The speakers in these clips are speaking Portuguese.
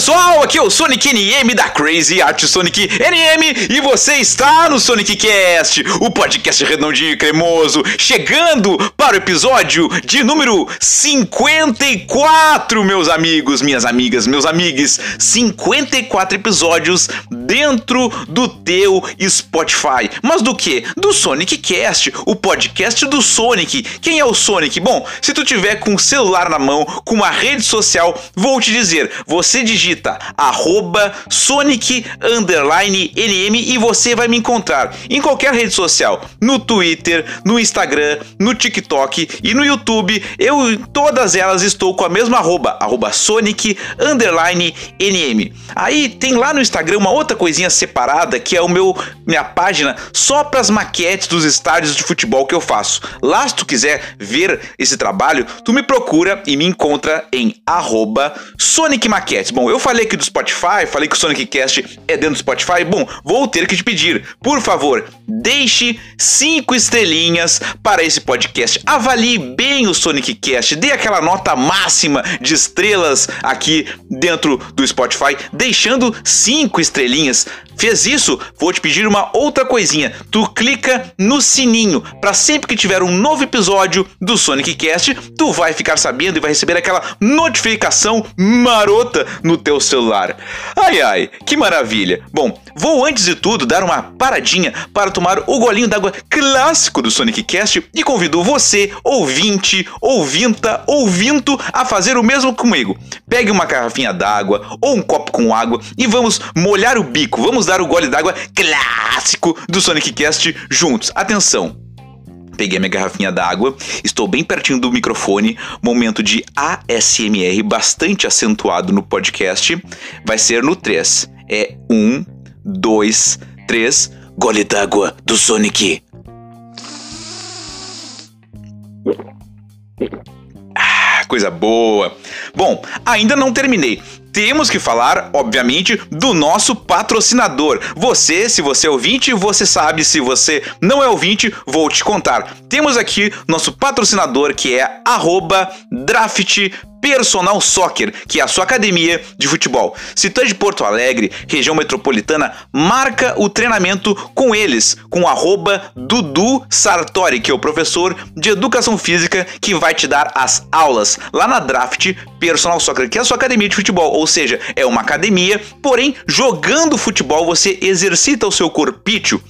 pessoal, aqui é o Sonic NM da Crazy Art Sonic NM e você está no Sonic Cast, o podcast redondinho e cremoso, chegando para o episódio de número 54, meus amigos, minhas amigas, meus amigos, 54 episódios dentro do teu Spotify. Mas do que? Do Sonic Cast, o podcast do Sonic. Quem é o Sonic? Bom, se tu tiver com o celular na mão, com uma rede social, vou te dizer, você digita arroba Sonic underline NM e você vai me encontrar em qualquer rede social, no Twitter, no Instagram, no TikTok e no YouTube. Eu em todas elas estou com a mesma arroba, arroba Sonic underline NM. Aí tem lá no Instagram uma outra coisinha separada que é o meu minha página só para as maquetes dos estádios de futebol que eu faço. Lá se tu quiser ver esse trabalho, tu me procura e me encontra em arroba Sonic Maquetes. Bom, eu falei aqui do Spotify, falei que o Sonic Cast é dentro do Spotify. Bom, vou ter que te pedir, por favor, deixe cinco estrelinhas para esse podcast. Avalie bem o Sonic Cast, dê aquela nota máxima de estrelas aqui dentro do Spotify, deixando cinco estrelinhas. Fez isso? Vou te pedir uma outra coisinha. Tu clica no sininho para sempre que tiver um novo episódio do Sonic Cast, tu vai ficar sabendo e vai receber aquela notificação marota no teu celular. Ai ai, que maravilha. Bom, vou antes de tudo dar uma paradinha para tomar o golinho d'água clássico do Sonic Cast e convido você, ouvinte, ouvinta, ouvinto, a fazer o mesmo comigo. Pegue uma garrafinha d'água ou um copo com água e vamos molhar o bico. Vamos dar o gole d'água clássico do Sonic Cast juntos. Atenção! Peguei minha garrafinha d'água, estou bem pertinho do microfone, momento de ASMR bastante acentuado no podcast. Vai ser no 3. É 1, 2, 3, gole d'água do Sonic. Ah, coisa boa. Bom, ainda não terminei. Temos que falar, obviamente, do nosso patrocinador. Você, se você é ouvinte, você sabe. Se você não é ouvinte, vou te contar. Temos aqui nosso patrocinador que é arroba draft Personal Soccer, que é a sua academia de futebol. Se tu é de Porto Alegre, região metropolitana, marca o treinamento com eles, com arroba Dudu Sartori, que é o professor de educação física que vai te dar as aulas lá na Draft Personal Soccer, que é a sua academia de futebol. Ou seja, é uma academia, porém, jogando futebol você exercita o seu corpício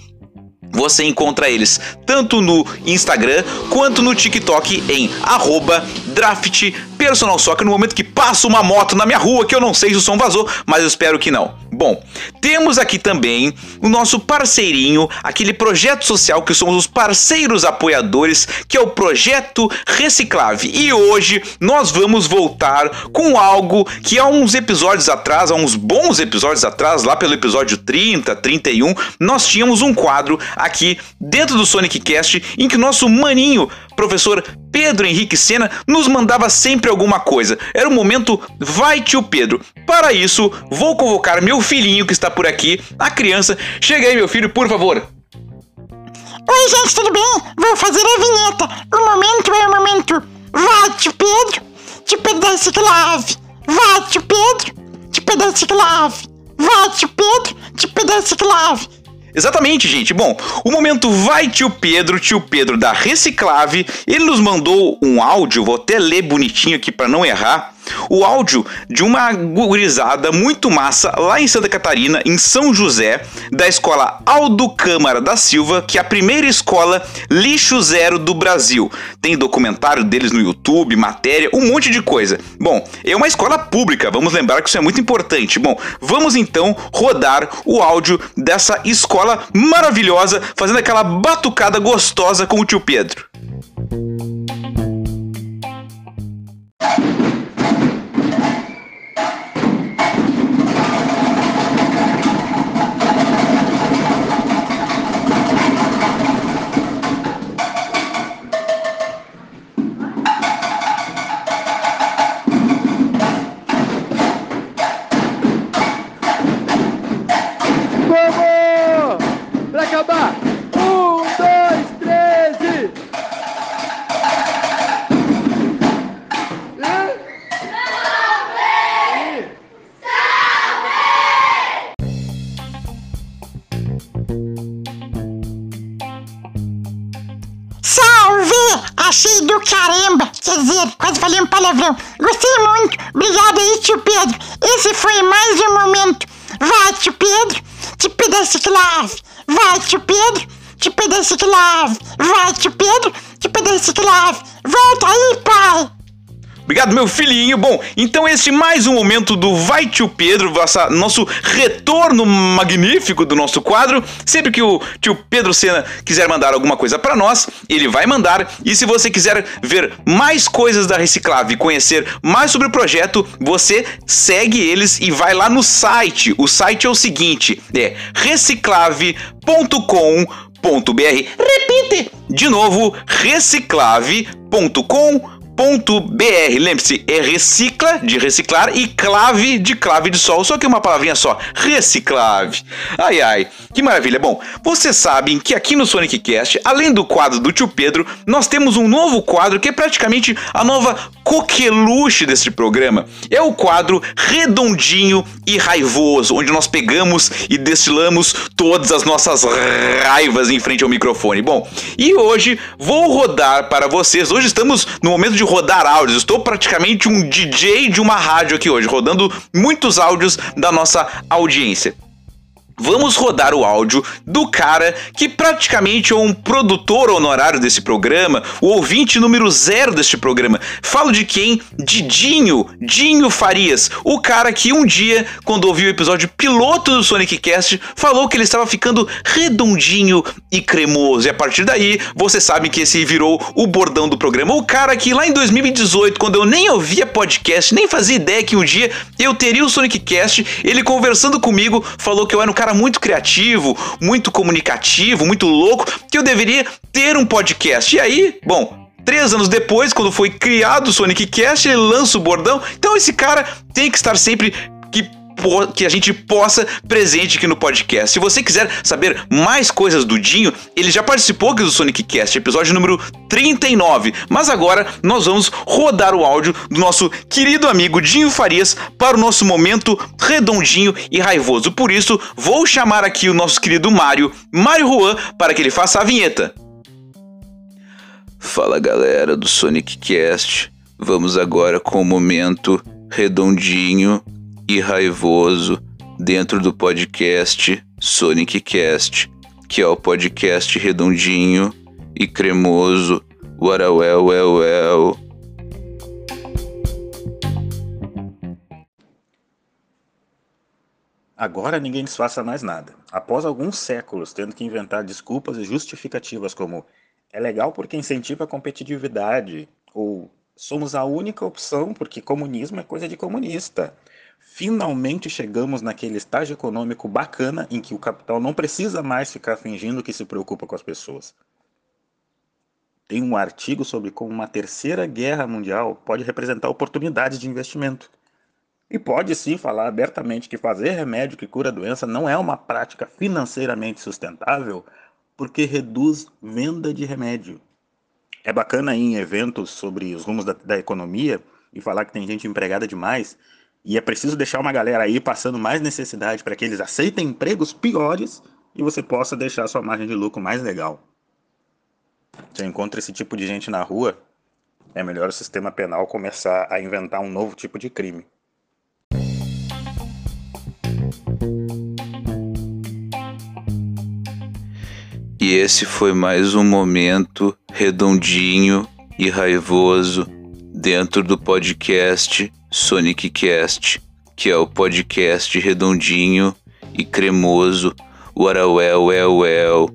você encontra eles tanto no Instagram quanto no TikTok em arroba draft personal soccer no momento que passa uma moto na minha rua que eu não sei se o som vazou, mas eu espero que não. Bom, temos aqui também o nosso parceirinho, aquele projeto social que somos os parceiros apoiadores, que é o projeto Reciclave. E hoje nós vamos voltar com algo que há uns episódios atrás, há uns bons episódios atrás, lá pelo episódio 30, 31, nós tínhamos um quadro aqui dentro do Sonic Cast em que o nosso maninho, professor Pedro Henrique Sena, nos mandava sempre alguma coisa. Era o momento Vai Tio Pedro. Para isso, vou convocar meu filhinho que está por aqui, a criança. Chega aí, meu filho, por favor. Oi, gente, tudo bem? Vou fazer a vinheta. O momento é o momento. Vai, tio Pedro, tio Pedro da Ciclave. Vai, tio Pedro, tio Pedro da Ciclave. Vai, tio Pedro, tio Pedro da Ciclave. Exatamente, gente. Bom, o momento vai tio Pedro, tio Pedro da Reciclave. Ele nos mandou um áudio, vou até ler bonitinho aqui para não errar o áudio de uma gurizada muito massa lá em Santa Catarina, em São José, da escola Aldo Câmara da Silva, que é a primeira escola lixo zero do Brasil. Tem documentário deles no YouTube, matéria, um monte de coisa. Bom, é uma escola pública, vamos lembrar que isso é muito importante. Bom, vamos então rodar o áudio dessa escola maravilhosa, fazendo aquela batucada gostosa com o tio Pedro. Clave. Vai, tio Pedro. Te pedece clave. Vai, tio Pedro. Te pedece clave. Volta aí, pai. Obrigado, meu filhinho. Bom, então esse mais um momento do Vai Tio Pedro, nosso retorno magnífico do nosso quadro. Sempre que o tio Pedro Sena quiser mandar alguma coisa para nós, ele vai mandar. E se você quiser ver mais coisas da Reciclave conhecer mais sobre o projeto, você segue eles e vai lá no site. O site é o seguinte: é reciclave.com.br. Repite! De novo, reciclave.com.br br Lembre-se, é recicla de reciclar e clave de clave de sol. Só que uma palavrinha só, reciclave. Ai ai, que maravilha. Bom, vocês sabem que aqui no Sonic Cast, além do quadro do tio Pedro, nós temos um novo quadro que é praticamente a nova coqueluche deste programa. É o quadro redondinho e raivoso, onde nós pegamos e destilamos todas as nossas raivas em frente ao microfone. Bom, e hoje vou rodar para vocês. Hoje estamos no momento de rodar áudios. Estou praticamente um DJ de uma rádio aqui hoje, rodando muitos áudios da nossa audiência vamos rodar o áudio do cara que praticamente é um produtor honorário desse programa, o ouvinte número zero deste programa. Falo de quem? De Dinho, Dinho Farias, o cara que um dia, quando ouviu o episódio piloto do Sonic Cast, falou que ele estava ficando redondinho e cremoso. E a partir daí, você sabe que esse virou o bordão do programa. O cara que lá em 2018, quando eu nem ouvia podcast, nem fazia ideia que um dia eu teria o Sonic Cast, ele conversando comigo, falou que eu era um cara cara muito criativo, muito comunicativo, muito louco, que eu deveria ter um podcast. E aí, bom, Três anos depois, quando foi criado o Sonic Cast, ele lança o bordão. Então esse cara tem que estar sempre que que a gente possa presente aqui no podcast. Se você quiser saber mais coisas do Dinho, ele já participou aqui do Sonic Cast, episódio número 39. Mas agora nós vamos rodar o áudio do nosso querido amigo Dinho Farias para o nosso momento redondinho e raivoso. Por isso, vou chamar aqui o nosso querido Mário, Mário Juan, para que ele faça a vinheta. Fala galera do Sonic Cast. Vamos agora com o momento redondinho e raivoso dentro do podcast Sonic Cast, que é o podcast redondinho e cremoso. Well, well, well. Agora ninguém desfaça mais nada. Após alguns séculos tendo que inventar desculpas e justificativas como é legal porque incentiva a competitividade ou somos a única opção porque comunismo é coisa de comunista finalmente chegamos naquele estágio econômico bacana em que o capital não precisa mais ficar fingindo que se preocupa com as pessoas. Tem um artigo sobre como uma terceira guerra mundial pode representar oportunidades de investimento. E pode sim falar abertamente que fazer remédio que cura a doença não é uma prática financeiramente sustentável porque reduz venda de remédio. É bacana ir em eventos sobre os rumos da, da economia e falar que tem gente empregada demais e é preciso deixar uma galera aí passando mais necessidade para que eles aceitem empregos piores e você possa deixar sua margem de lucro mais legal. Se eu encontro esse tipo de gente na rua, é melhor o sistema penal começar a inventar um novo tipo de crime. E esse foi mais um momento redondinho e raivoso dentro do podcast Sonic Cast, que é o podcast redondinho e cremoso. Well, well, well.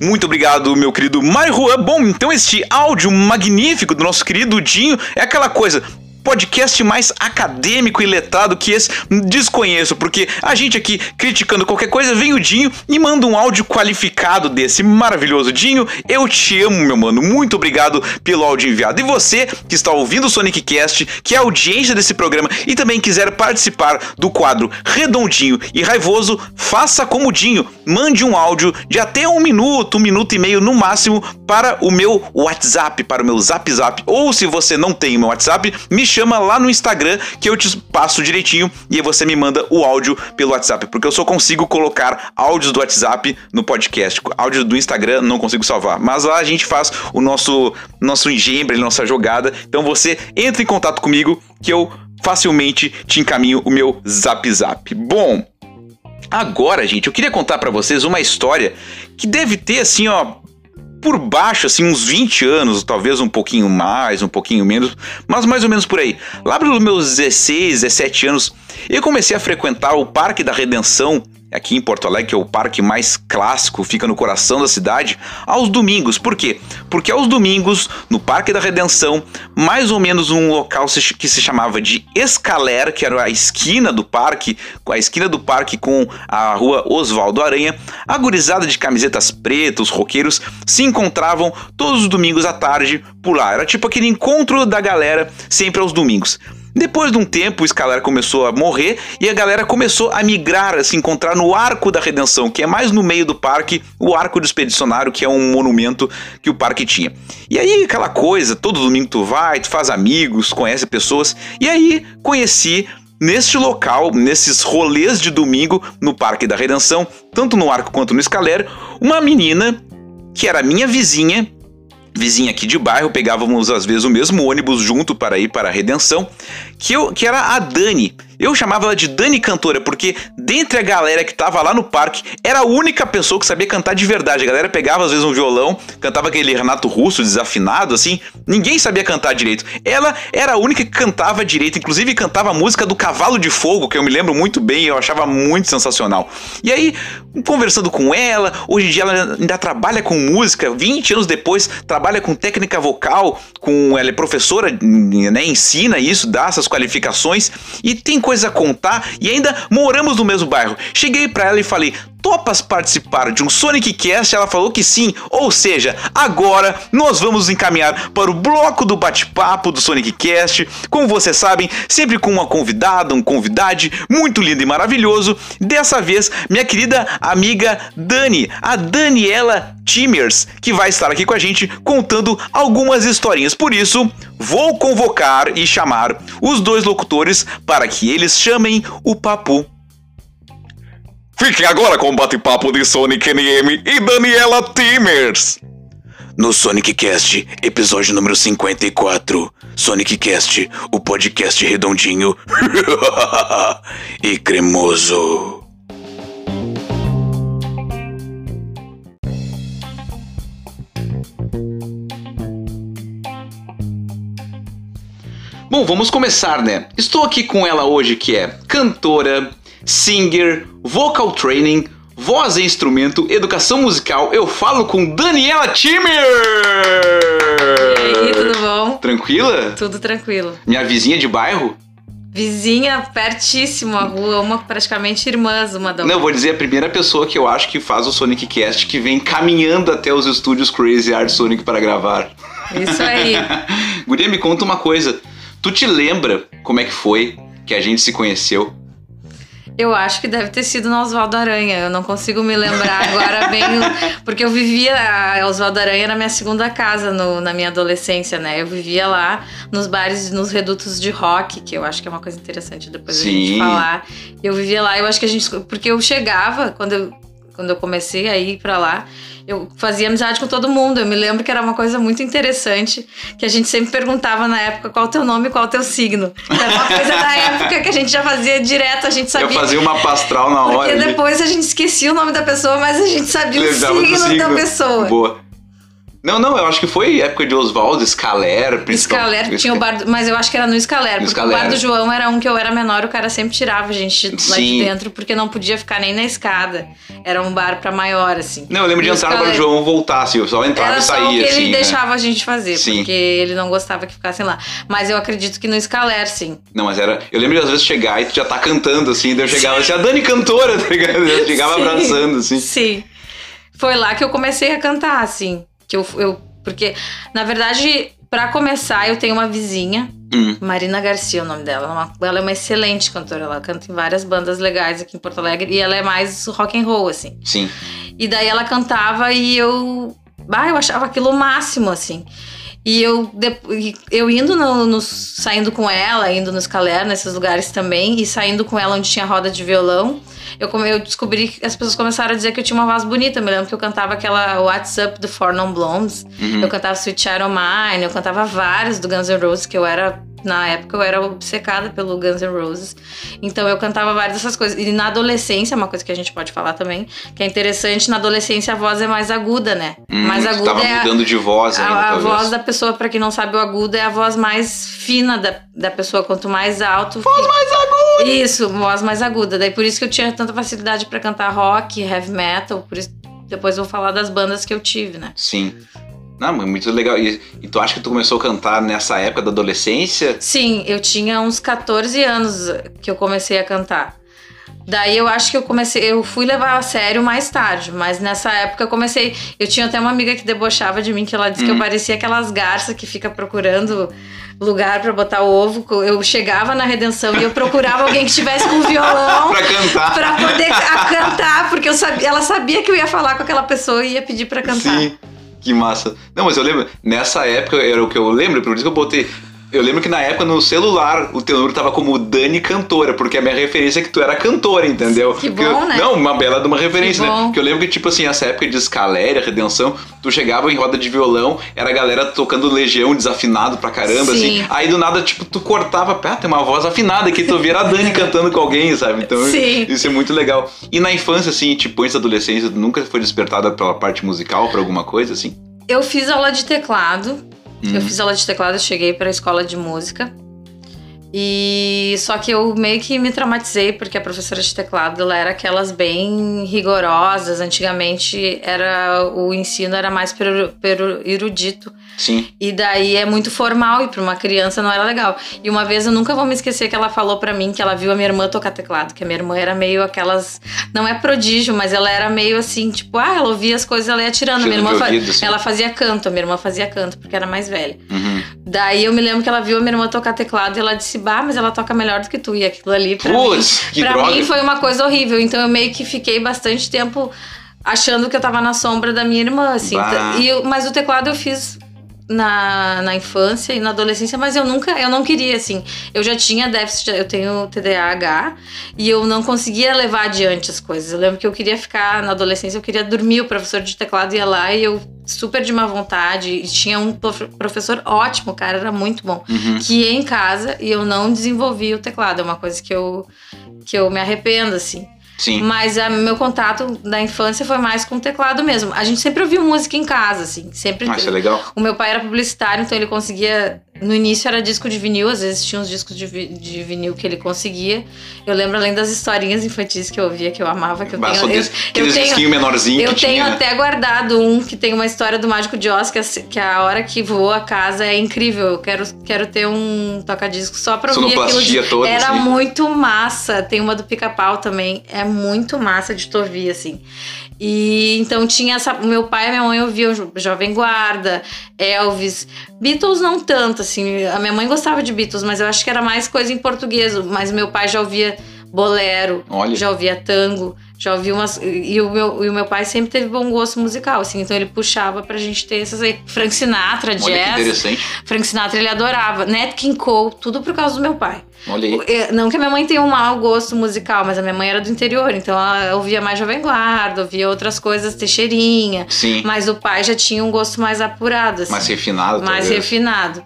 Muito obrigado, meu querido Mário Juan. Bom, então este áudio magnífico do nosso querido Dinho é aquela coisa podcast mais acadêmico e letrado que esse desconheço, porque a gente aqui criticando qualquer coisa, vem o Dinho e manda um áudio qualificado desse maravilhoso Dinho. Eu te amo, meu mano. Muito obrigado pelo áudio enviado. E você que está ouvindo o Sonic Cast, que é audiência desse programa e também quiser participar do quadro redondinho e raivoso, faça como o Dinho. Mande um áudio de até um minuto, um minuto e meio no máximo para o meu WhatsApp, para o meu Zap Zap. Ou se você não tem o meu WhatsApp, me chama lá no Instagram que eu te passo direitinho e aí você me manda o áudio pelo WhatsApp, porque eu só consigo colocar áudios do WhatsApp no podcast. Áudio do Instagram não consigo salvar, mas lá a gente faz o nosso nosso engembre, nossa jogada. Então você entra em contato comigo que eu facilmente te encaminho o meu Zap Zap. Bom, agora, gente, eu queria contar para vocês uma história que deve ter assim, ó, por baixo, assim, uns 20 anos, talvez um pouquinho mais, um pouquinho menos, mas mais ou menos por aí. Lá pelos meus 16, 17 anos, eu comecei a frequentar o Parque da Redenção aqui em Porto Alegre, que é o parque mais clássico, fica no coração da cidade, aos domingos. Por quê? Porque aos domingos, no Parque da Redenção, mais ou menos um local que se chamava de Escaler, que era a esquina do parque, a esquina do parque com a rua Oswaldo Aranha, a gurizada de camisetas pretas, roqueiros, se encontravam todos os domingos à tarde por lá. Era tipo aquele encontro da galera sempre aos domingos. Depois de um tempo, o Escalar começou a morrer e a galera começou a migrar, a se encontrar no Arco da Redenção, que é mais no meio do parque, o Arco do Expedicionário, que é um monumento que o parque tinha. E aí, aquela coisa, todo domingo tu vai, tu faz amigos, conhece pessoas, e aí conheci neste local, nesses rolês de domingo no Parque da Redenção, tanto no Arco quanto no Escaler, uma menina que era minha vizinha vizinha aqui de bairro, pegávamos às vezes o mesmo ônibus junto para ir para a Redenção, que, eu, que era a Dani. Eu chamava ela de Dani Cantora, porque dentre a galera que tava lá no parque, era a única pessoa que sabia cantar de verdade. A galera pegava às vezes um violão, cantava aquele Renato Russo desafinado, assim, ninguém sabia cantar direito. Ela era a única que cantava direito, inclusive cantava a música do Cavalo de Fogo, que eu me lembro muito bem, eu achava muito sensacional. E aí, conversando com ela, hoje em dia ela ainda trabalha com música, 20 anos depois, trabalha com técnica vocal, com ela é professora, né, ensina isso, dá essas qualificações e tem coisa a contar e ainda moramos no mesmo bairro. Cheguei para ela e falei: topas participar de um Sonic Cast? Ela falou que sim, ou seja, agora nós vamos encaminhar para o bloco do bate-papo do Sonic Cast. Como vocês sabem, sempre com uma convidada, um convidade muito lindo e maravilhoso. Dessa vez, minha querida amiga Dani, a Daniela Timers, que vai estar aqui com a gente contando algumas historinhas. Por isso, vou convocar e chamar os dois locutores para que eles chamem o papo Fiquem agora com o bate-papo de Sonic NM e Daniela Timers. No Sonic Cast, episódio número 54. Sonic Cast, o podcast redondinho e cremoso. Bom, vamos começar, né? Estou aqui com ela hoje que é cantora, singer, vocal training, voz e instrumento, educação musical. Eu falo com Daniela Timmer! E aí, tudo bom? Tranquila? Tudo tranquilo. Minha vizinha de bairro? Vizinha, pertíssimo a rua, uma praticamente irmãs uma da outra. Não, vou dizer a primeira pessoa que eu acho que faz o Sonic Cast que vem caminhando até os estúdios Crazy Art Sonic para gravar. Isso aí. Guria, me conta uma coisa. Tu te lembra como é que foi que a gente se conheceu? Eu acho que deve ter sido no Oswaldo Aranha. Eu não consigo me lembrar agora bem, porque eu vivia a Oswaldo Aranha na minha segunda casa no, na minha adolescência, né? Eu vivia lá nos bares, nos redutos de rock, que eu acho que é uma coisa interessante depois Sim. a gente falar. Eu vivia lá, eu acho que a gente. Porque eu chegava, quando eu quando eu comecei a ir pra lá, eu fazia amizade com todo mundo. Eu me lembro que era uma coisa muito interessante, que a gente sempre perguntava na época qual o teu nome e qual o teu signo. Era uma coisa da época que a gente já fazia direto, a gente Eu sabia. fazia uma pastral na hora. Porque depois a gente esquecia o nome da pessoa, mas a gente sabia o Lembrava do signo, da signo. pessoa. Boa. Não, não, eu acho que foi época de Oswaldo, Scaler, principalmente. Scaler tinha o bar, do- mas eu acho que era no Scaler, porque Scaler. o bar do João era um que eu era menor, o cara sempre tirava a gente lá Sim. de dentro, porque não podia ficar nem na escada. Era um bar pra maior, assim. Não, eu lembro de entrar no bar do João voltar, assim, eu só entrava Era e só saía, o que ele assim. né? deixava a gente fazer, Sim. porque ele não gostava que ficassem lá. Mas eu acredito que no Scaler, sim. Não, mas era. Eu lembro de às vezes chegar e tu já tá cantando, assim, daí eu chegava assim, a Dani cantora, tá ligado? Eu chegava Sim. abraçando, assim. Sim. Foi lá que eu comecei a cantar, assim. Que eu, eu porque, na verdade, pra começar, eu tenho uma vizinha, Hum. Marina Garcia, é o nome dela. Ela é uma- Ela é uma excelente cantora. Ela canta em várias bandas legais aqui em Porto Alegre. E ela é mais rock and roll, assim. Sim. E daí ela cantava e eu. Bah, eu achava aquilo o máximo, assim. E eu, eu indo no, no- saindo com ela, indo nos Caler, nesses lugares também, e saindo com ela onde tinha roda de violão, eu, eu descobri que as pessoas começaram a dizer que eu tinha uma voz bonita. Eu me lembro que eu cantava aquela What's Up do Four Non Blondes, Uhum. eu cantava Sweet Child Mine, eu cantava vários do Guns N' Roses, que eu era. Na época eu era obcecada pelo Guns N' Roses. Então eu cantava várias dessas coisas. E na adolescência, uma coisa que a gente pode falar também, que é interessante, na adolescência a voz é mais aguda, né? Hum, mais aguda tava é a, mudando de voz ainda, a, a voz da pessoa, pra quem não sabe, o agudo é a voz mais fina da, da pessoa. Quanto mais alto. Voz mais aguda! Isso, voz mais aguda. Daí por isso que eu tinha tanta facilidade pra cantar rock, heavy metal. Por isso, depois eu vou falar das bandas que eu tive, né? Sim. Não, mas muito legal. E, e tu acha que tu começou a cantar nessa época da adolescência? Sim, eu tinha uns 14 anos que eu comecei a cantar. Daí eu acho que eu comecei, eu fui levar a sério mais tarde, mas nessa época eu comecei. Eu tinha até uma amiga que debochava de mim, que ela disse que eu parecia aquelas garças que fica procurando lugar pra botar o ovo. Eu chegava na redenção e eu procurava alguém que estivesse com violão Pra cantar. pra poder cantar, porque eu sabia, ela sabia que eu ia falar com aquela pessoa e ia pedir pra cantar. Sim. Que massa. Não, mas eu lembro, nessa época era o que eu lembro, por isso que eu botei. Eu lembro que na época no celular o teu número tava como Dani Cantora, porque a minha referência é que tu era cantora, entendeu? Que bom, eu- né? Não, uma bela de uma referência, Que né? Porque eu lembro que, tipo assim, essa época de Escaléria, Redenção, tu chegava em roda de violão, era a galera tocando Legião desafinado pra caramba, Sim. assim. Aí do nada, tipo, tu cortava, ah, tem uma voz afinada aqui, tu via a Dani cantando com alguém, sabe? Então Sim. isso é muito legal. E na infância, assim, tipo, antes da adolescência, tu nunca foi despertada pela parte musical, pra alguma coisa, assim? Eu fiz aula de teclado. Hum. Eu fiz aula de teclado, cheguei para a escola de música. E só que eu meio que me traumatizei porque a professora de teclado ela era aquelas bem rigorosas. Antigamente era o ensino era mais per, per erudito. Sim. E daí é muito formal e para uma criança não era legal. E uma vez eu nunca vou me esquecer que ela falou para mim que ela viu a minha irmã tocar teclado, que a minha irmã era meio aquelas, não é prodígio, mas ela era meio assim, tipo, ah, ela ouvia as coisas, ela ia tirando. A minha Tiro irmã de fa- ouvido, assim. ela fazia canto, a minha irmã fazia canto porque era mais velha. Uhum. Daí eu me lembro que ela viu a minha irmã tocar teclado e ela disse, bah, mas ela toca melhor do que tu. E aquilo ali pra Putz, mim, que pra droga. mim foi uma coisa horrível. Então eu meio que fiquei bastante tempo achando que eu tava na sombra da minha irmã, assim. Bah. E eu- mas o teclado eu fiz na, na infância e na adolescência, mas eu nunca, eu não queria, assim. Eu já tinha déficit, eu tenho TDAH e eu não conseguia levar adiante as coisas. Eu lembro que eu queria ficar na adolescência, eu queria dormir, o professor de teclado ia lá e eu super de má vontade. E tinha um prof- professor ótimo, cara era muito bom, Uhum. que ia em casa e eu não desenvolvi o teclado. É uma coisa que eu, que eu me arrependo, assim. Sim. Mas a, meu contato da infância foi mais com o teclado mesmo. A gente sempre ouviu música em casa, assim. Sempre. Ah, isso é legal. O meu pai era publicitário, então ele conseguia. No início era disco de vinil, às vezes tinha uns discos de, vi- de vinil que ele conseguia. Eu lembro além das historinhas infantis que eu ouvia, que eu amava, que eu Bah, tenho. eu, desse- eu aqueles tenho, menorzinhos eu tenho tinha. até guardado um que tem uma história do Mágico de Oz, que a, que a hora que voou a casa é incrível. Eu quero, quero ter um toca-disco só pra ouvir aquilo. De- toda, Era assim. muito massa. Tem uma do pica-pau também. É muito massa de tu ouvir, assim. E então tinha essa. o Meu pai e minha mãe ouviam Jo- Jovem Guarda, Elvis. Beatles não tanto, assim. A minha mãe gostava de Beatles, mas eu acho que era mais coisa em português. Mas meu pai já ouvia bolero, Olha. já ouvia tango, Já ouvi umas. E o meu, e o meu pai sempre teve bom gosto musical, assim, então ele puxava pra gente ter essas aí. Frank Sinatra, Olha que jazz. interessante. Frank Sinatra ele adorava. Nat King Cole, tudo por causa do meu pai. Olha aí. É, Não que a minha mãe tenha um mau gosto musical, mas a minha mãe era do interior, então ela ouvia mais Jovem Guarda, ouvia outras coisas, Teixeirinha. Sim. Mas o pai já tinha um gosto mais apurado, assim. Mais refinado, mais talvez. refinado.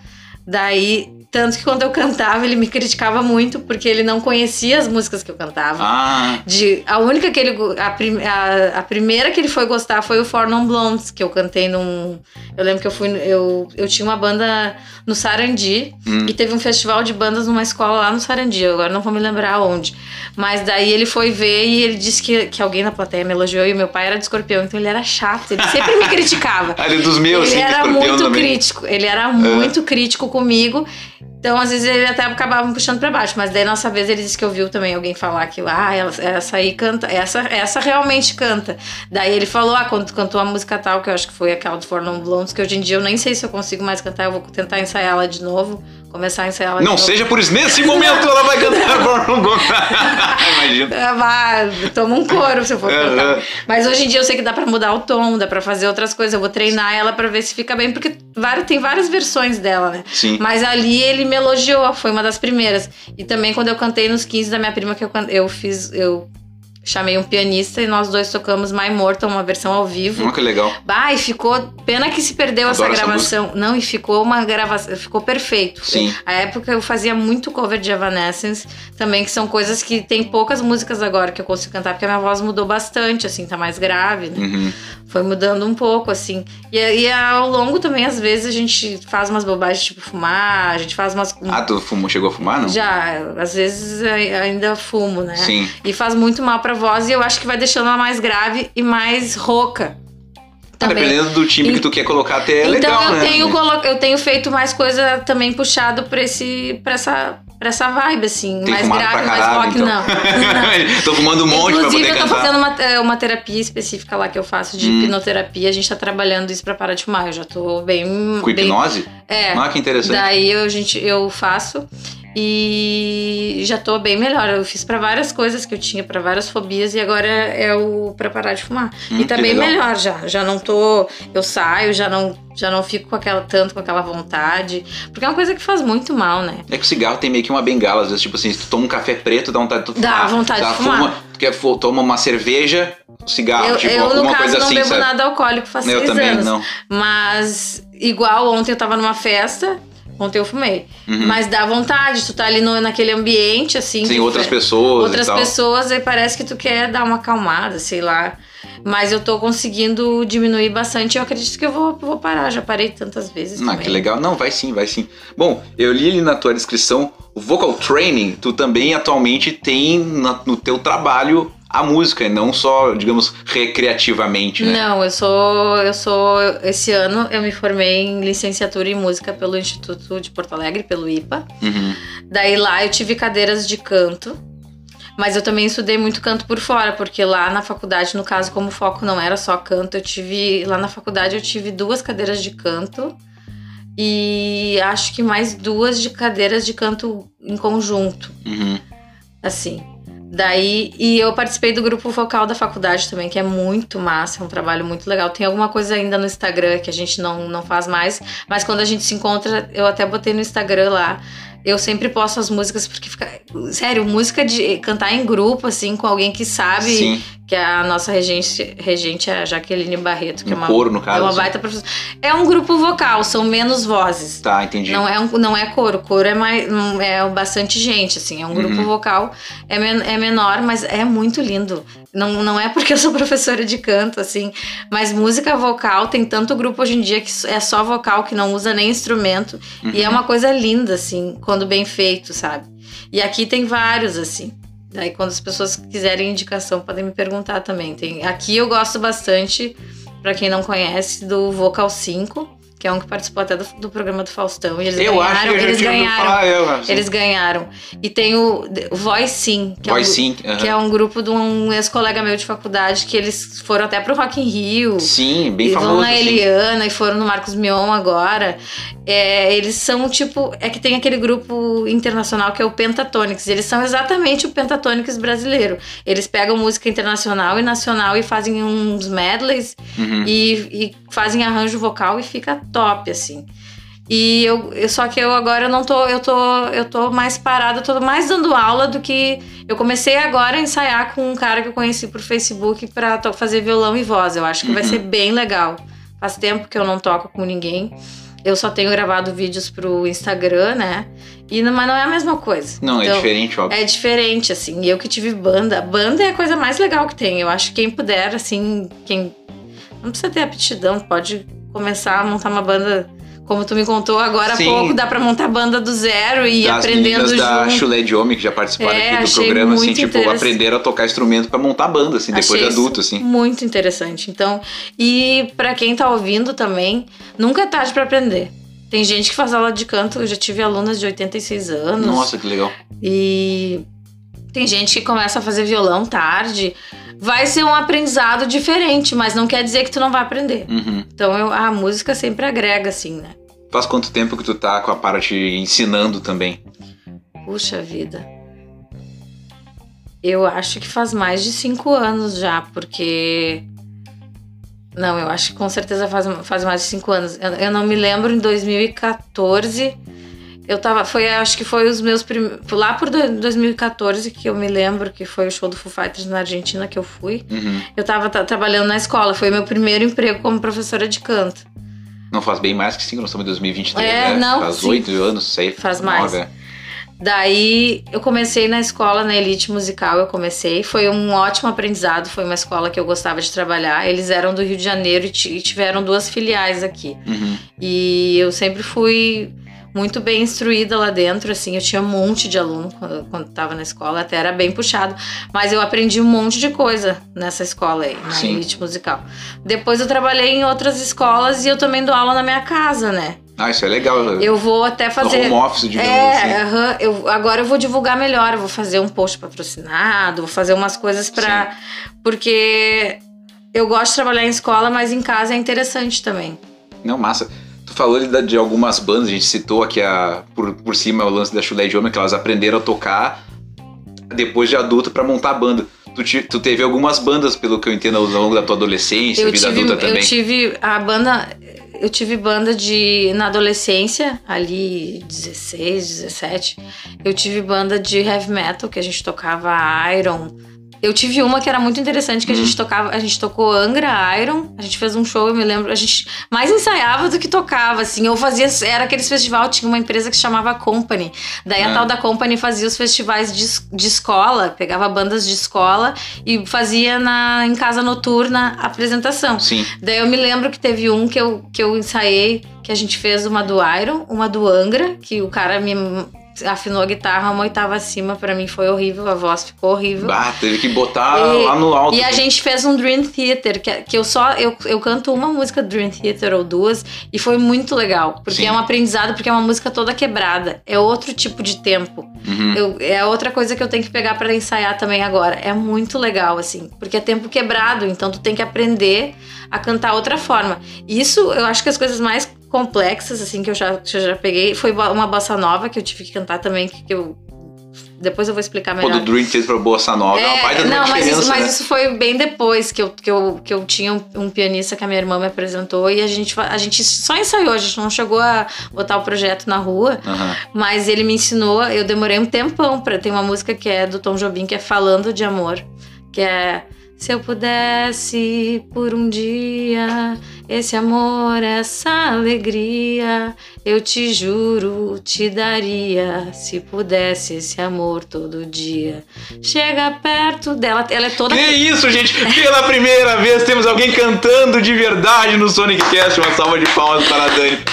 Daí, tanto que quando eu cantava, ele me criticava muito, porque ele não conhecia as músicas que eu cantava. Ah, De, a única que ele. A, prim- a, a primeira que ele foi gostar foi o Four Non Blondes, que eu cantei num. Eu lembro que eu fui. Eu, eu tinha uma banda no Sarandi Hum. e teve um festival de bandas numa escola lá no Sarandi. Agora não vou me lembrar onde. Mas daí ele foi ver e ele disse que, que alguém na plateia me elogiou e meu pai era de escorpião, então ele era chato, ele sempre me criticava. ali dos meus, ele sim, era muito também. crítico, ele era muito crítico comigo. Então, às vezes, ele até acabava me puxando pra baixo. Mas daí, nossa vez, ele disse que ouviu também alguém falar que, ah, ela- essa aí canta, essa, essa realmente canta. Daí ele falou, ah, quando cantou a música tal, que eu acho que foi aquela do For Non Blondes, que hoje em dia eu nem sei se eu consigo mais cantar, eu vou tentar ensaiar ela de novo, começar a ensaiar Não novo. seja por isso. Nesse momento ela vai cantar Born Imagina. Ah, vai, toma um couro se eu for cantar. Mas hoje em dia eu sei que dá pra mudar o tom, dá pra fazer outras coisas. Eu vou treinar ela pra ver se fica bem, porque tem várias versões dela, né? Sim. Mas ali ele me elogiou, foi uma das primeiras. E também quando eu cantei nos 15 da minha prima, que eu, eu fiz. Eu chamei um pianista e nós dois tocamos My Mortal, uma versão ao vivo. Olha que legal. Bah, e ficou. Pena que se perdeu Adoro essa essa gravação. Não, e ficou uma gravação. Ficou perfeito. Sim. A época eu fazia muito cover de Evanescence, também, que são coisas que tem poucas músicas agora que eu consigo cantar, porque a minha voz mudou bastante, assim, tá mais grave, né? Uhum. Foi mudando um pouco, assim. E, e ao longo também, às vezes, a gente faz umas bobagens, tipo fumar, a gente faz umas. Ah, tu fumou, chegou a fumar, não? Já, às vezes ai- ainda fumo, né? Sim. E faz muito mal pra voz e eu acho que vai deixando ela mais grave e mais rouca. Tá, Também. dependendo do time que tu quer colocar, até é então legal, eu né? tenho eu tenho feito mais coisa também puxado pra esse pra essa pra essa vibe assim, Tem mais grave, pra mais rock então. não. tô fumando um monte pra Inclusive, poder eu tô cantar. fazendo uma, é, uma terapia específica lá que eu faço de Hum. hipnoterapia. A gente tá trabalhando isso pra parar de fumar. Eu já tô bem. Com bem hipnose? é. Ah, que interessante. Daí eu, gente, eu faço e já tô bem melhor. Eu fiz pra várias coisas que eu tinha, pra várias fobias, e agora é o pra parar de fumar. Hum, e tá bem legal. melhor já. Já não tô. Eu saio, já não, já não fico com aquela, tanto com aquela vontade. Porque é uma coisa que faz muito mal, né? É que o cigarro tem meio que uma bengala, às vezes, tipo assim, se tu toma um café preto, dá vontade de tu Dá fumar. vontade de Dá, fumar. Fuma, tu quer, toma uma cerveja, cigarro, eu, tipo, eu, no alguma caso, coisa não assim, bebo sabe? nada alcoólico faz Eu seis também, anos. não. Mas, igual ontem eu tava numa festa, ontem eu fumei. Mas dá vontade, tu tá ali no, naquele ambiente, assim. Tem outras pessoas Outras e pessoas, aí parece que tu quer dar uma acalmada, sei lá. Mas eu tô conseguindo diminuir bastante. Eu acredito que eu vou, vou parar. Já parei tantas vezes. Ah, também. que legal. Não, vai sim, vai sim. Bom, eu li ali na tua descrição, o vocal training, tu também atualmente tem na- no teu trabalho a música, e não só, digamos, recreativamente, né? Não, eu sou, eu sou. Esse ano eu me formei em licenciatura em música pelo Instituto de Porto Alegre, pelo IPA. Uhum. Daí lá eu tive cadeiras de canto, mas eu também estudei muito canto por fora, porque lá na faculdade, no caso, como o foco não era só canto, eu tive. Lá na faculdade eu tive duas cadeiras de canto e acho que mais duas de cadeiras de canto em conjunto, Uhum. assim. Daí, e eu participei do grupo vocal da faculdade também, que é muito massa, é um trabalho muito legal. Tem alguma coisa ainda no Instagram que a gente não, não faz mais, mas quando a gente se encontra, eu até botei no Instagram lá. Eu sempre posto as músicas porque fica. Sério, música de cantar em grupo, assim, com alguém que sabe, Sim, que a nossa regente, regente é a Jaqueline Barreto, que é um uma, coro, no caso. é uma assim. baita professora. É um grupo vocal, são menos vozes. Tá, entendi. Não é, um, não é coro, coro é, mais, é bastante gente, assim, é um grupo Uhum. vocal, é, men- é menor, mas é muito lindo. Não, não é porque eu sou professora de canto, assim, mas música vocal, tem tanto grupo hoje em dia que é só vocal, que não usa nem instrumento, e é Uhum. uma coisa linda, assim, quando bem feito, sabe? E aqui tem vários, assim. Daí, quando as pessoas quiserem indicação, podem me perguntar também. Tem, aqui eu gosto bastante, pra quem não conhece, do Vocal 5, que é um que participou até do, do programa do Faustão. E eles Eu acho que ganharam, eu já eles ganharam. falar, eu acho. Eles ganharam. E tem o Voice Sim, que, Voice é, um, Sim, que aham. é um grupo de um ex-colega meu de faculdade que eles foram até pro Rock in Rio. Sim, bem e famoso. vão na. Eliana e foram no Marcos Mion agora. É, eles são tipo. É que tem aquele grupo internacional que é o Pentatonics. Eles são exatamente o Pentatonics brasileiro. Eles pegam música internacional e nacional e fazem uns medleys Uhum. e, e fazem arranjo vocal e fica top, assim. E eu, eu- só que eu agora não tô, eu tô, eu tô mais parada, eu tô mais dando aula do que eu comecei agora a ensaiar com um cara que eu conheci por Facebook pra to- fazer violão e voz. Eu acho que vai ser bem legal. Faz tempo que eu não toco com ninguém. Eu só tenho gravado vídeos pro Instagram, né? E, não- mas não é a mesma coisa. Não, é Então, diferente, óbvio. é diferente, assim. E eu que tive banda. Banda é a coisa mais legal que tem. Eu acho que quem puder, assim, quem. Não precisa ter aptidão, pode começar a montar uma banda. Como tu me contou agora Sim. há pouco, dá pra montar banda do zero e das aprendendo meninas da junto. Chulé de Homem que já participaram É, aqui do programa, assim, tipo, aprenderam a tocar instrumento pra montar banda, assim, depois Achei de isso adulto, assim. Muito interessante. Então, e pra quem tá ouvindo também, nunca é tarde pra aprender. Tem gente que faz aula de canto, eu já tive alunas de 86 anos. Nossa, que legal. E tem gente que começa a fazer violão tarde. Vai ser um aprendizado diferente, mas não quer dizer que tu não vai aprender. Uhum. Então eu- a música sempre agrega, assim, né? Faz quanto tempo que tu tá com a parte ensinando também? Puxa vida. Eu acho que faz mais de cinco anos já, porque. Não, eu acho que com certeza faz, faz mais de cinco anos. Eu, eu não me lembro, em 2014. Eu tava. Foi, acho que foi os meus primeiros. Lá por do- 2014 que eu me lembro que foi o show do Foo Fighters na Argentina que eu fui. Uhum. Eu tava tra- trabalhando na escola. Foi meu primeiro emprego como professora de canto. Não faz bem mais que cinco, nós estamos em 2023, É, né? não, Faz oito anos, sei. Faz mais. nove. Daí eu comecei na escola, na elite musical, eu comecei. Foi um ótimo aprendizado, foi uma escola que eu gostava de trabalhar. Eles eram do Rio de Janeiro e e tiveram duas filiais aqui. Uhum. E eu sempre fui muito bem instruída lá dentro, assim, eu tinha um monte de aluno quando, quando tava na escola, até era bem puxado, mas eu aprendi um monte de coisa nessa escola aí, na Sim. elite musical. Depois eu trabalhei em outras escolas e eu também dou aula na minha casa, né? Ah, isso é legal. Eu vou até fazer Home office, digamos é, assim. eu, agora eu vou divulgar melhor, eu vou fazer um post patrocinado, vou fazer umas coisas pra. Porque eu gosto de trabalhar em escola, mas em casa é interessante também. Não, massa. Falou de, algumas bandas, a gente citou aqui a, por, por cima o lance da Chulé de Homem, que elas aprenderam a tocar depois de adulto pra montar banda. Tu, ti- tu teve algumas bandas, pelo que eu entendo, ao longo da tua adolescência, Eu vida tive, adulta também. eu tive a banda. Eu tive banda de. Na adolescência, ali 16, 17. Eu tive banda de heavy metal, que a gente tocava Iron. Eu tive uma que era muito interessante, que a gente tocava, a gente tocou Angra Iron, a gente fez um show, eu me lembro, a gente mais ensaiava do que tocava, assim, ou fazia, era aqueles festival, tinha uma empresa que se chamava Company, daí a Ah. tal da Company fazia os festivais de, de escola, pegava bandas de escola e fazia na, em casa noturna a apresentação. Sim. Daí eu me lembro que teve um que eu, que eu ensaiei, que a gente fez uma do Iron, uma do Angra, que o cara me afinou a guitarra uma oitava acima, pra mim foi horrível, a voz ficou horrível. Bah, teve que botar E- lá no alto. E a gente fez um Dream Theater, que, que eu só eu, eu canto uma música Dream Theater ou duas, e foi muito legal. Porque Sim. é um aprendizado, porque é uma música toda quebrada. É outro tipo de tempo. Uhum. Eu- é outra coisa que eu tenho que pegar pra ensaiar também agora. É muito legal, assim, porque é tempo quebrado, então tu tem que aprender a cantar outra forma. Isso, eu acho que as coisas mais complexas, assim, que eu já, que eu já peguei, foi uma bossa nova que eu tive que cantar também, que, que eu. Depois eu vou explicar melhor. do Dream Theater pra Bossa Nova é, uma É, baita uma não, mas, isso, mas né? isso foi bem depois que eu, que eu, que eu tinha um, um pianista que a minha irmã me apresentou e a gente, a gente só ensaiou, a gente não chegou a botar o projeto na rua. Aham. Mas ele me ensinou, eu demorei um tempão pra. Tem uma música que é do Tom Jobim que é Falando de Amor, que é se eu pudesse por um dia esse amor, essa alegria, eu te juro, te daria se pudesse esse amor todo dia. Chega perto dela, ela é toda Que isso, gente! Pela primeira vez temos alguém cantando de verdade no Sonic Cast. Uma salva de palmas para a Dani.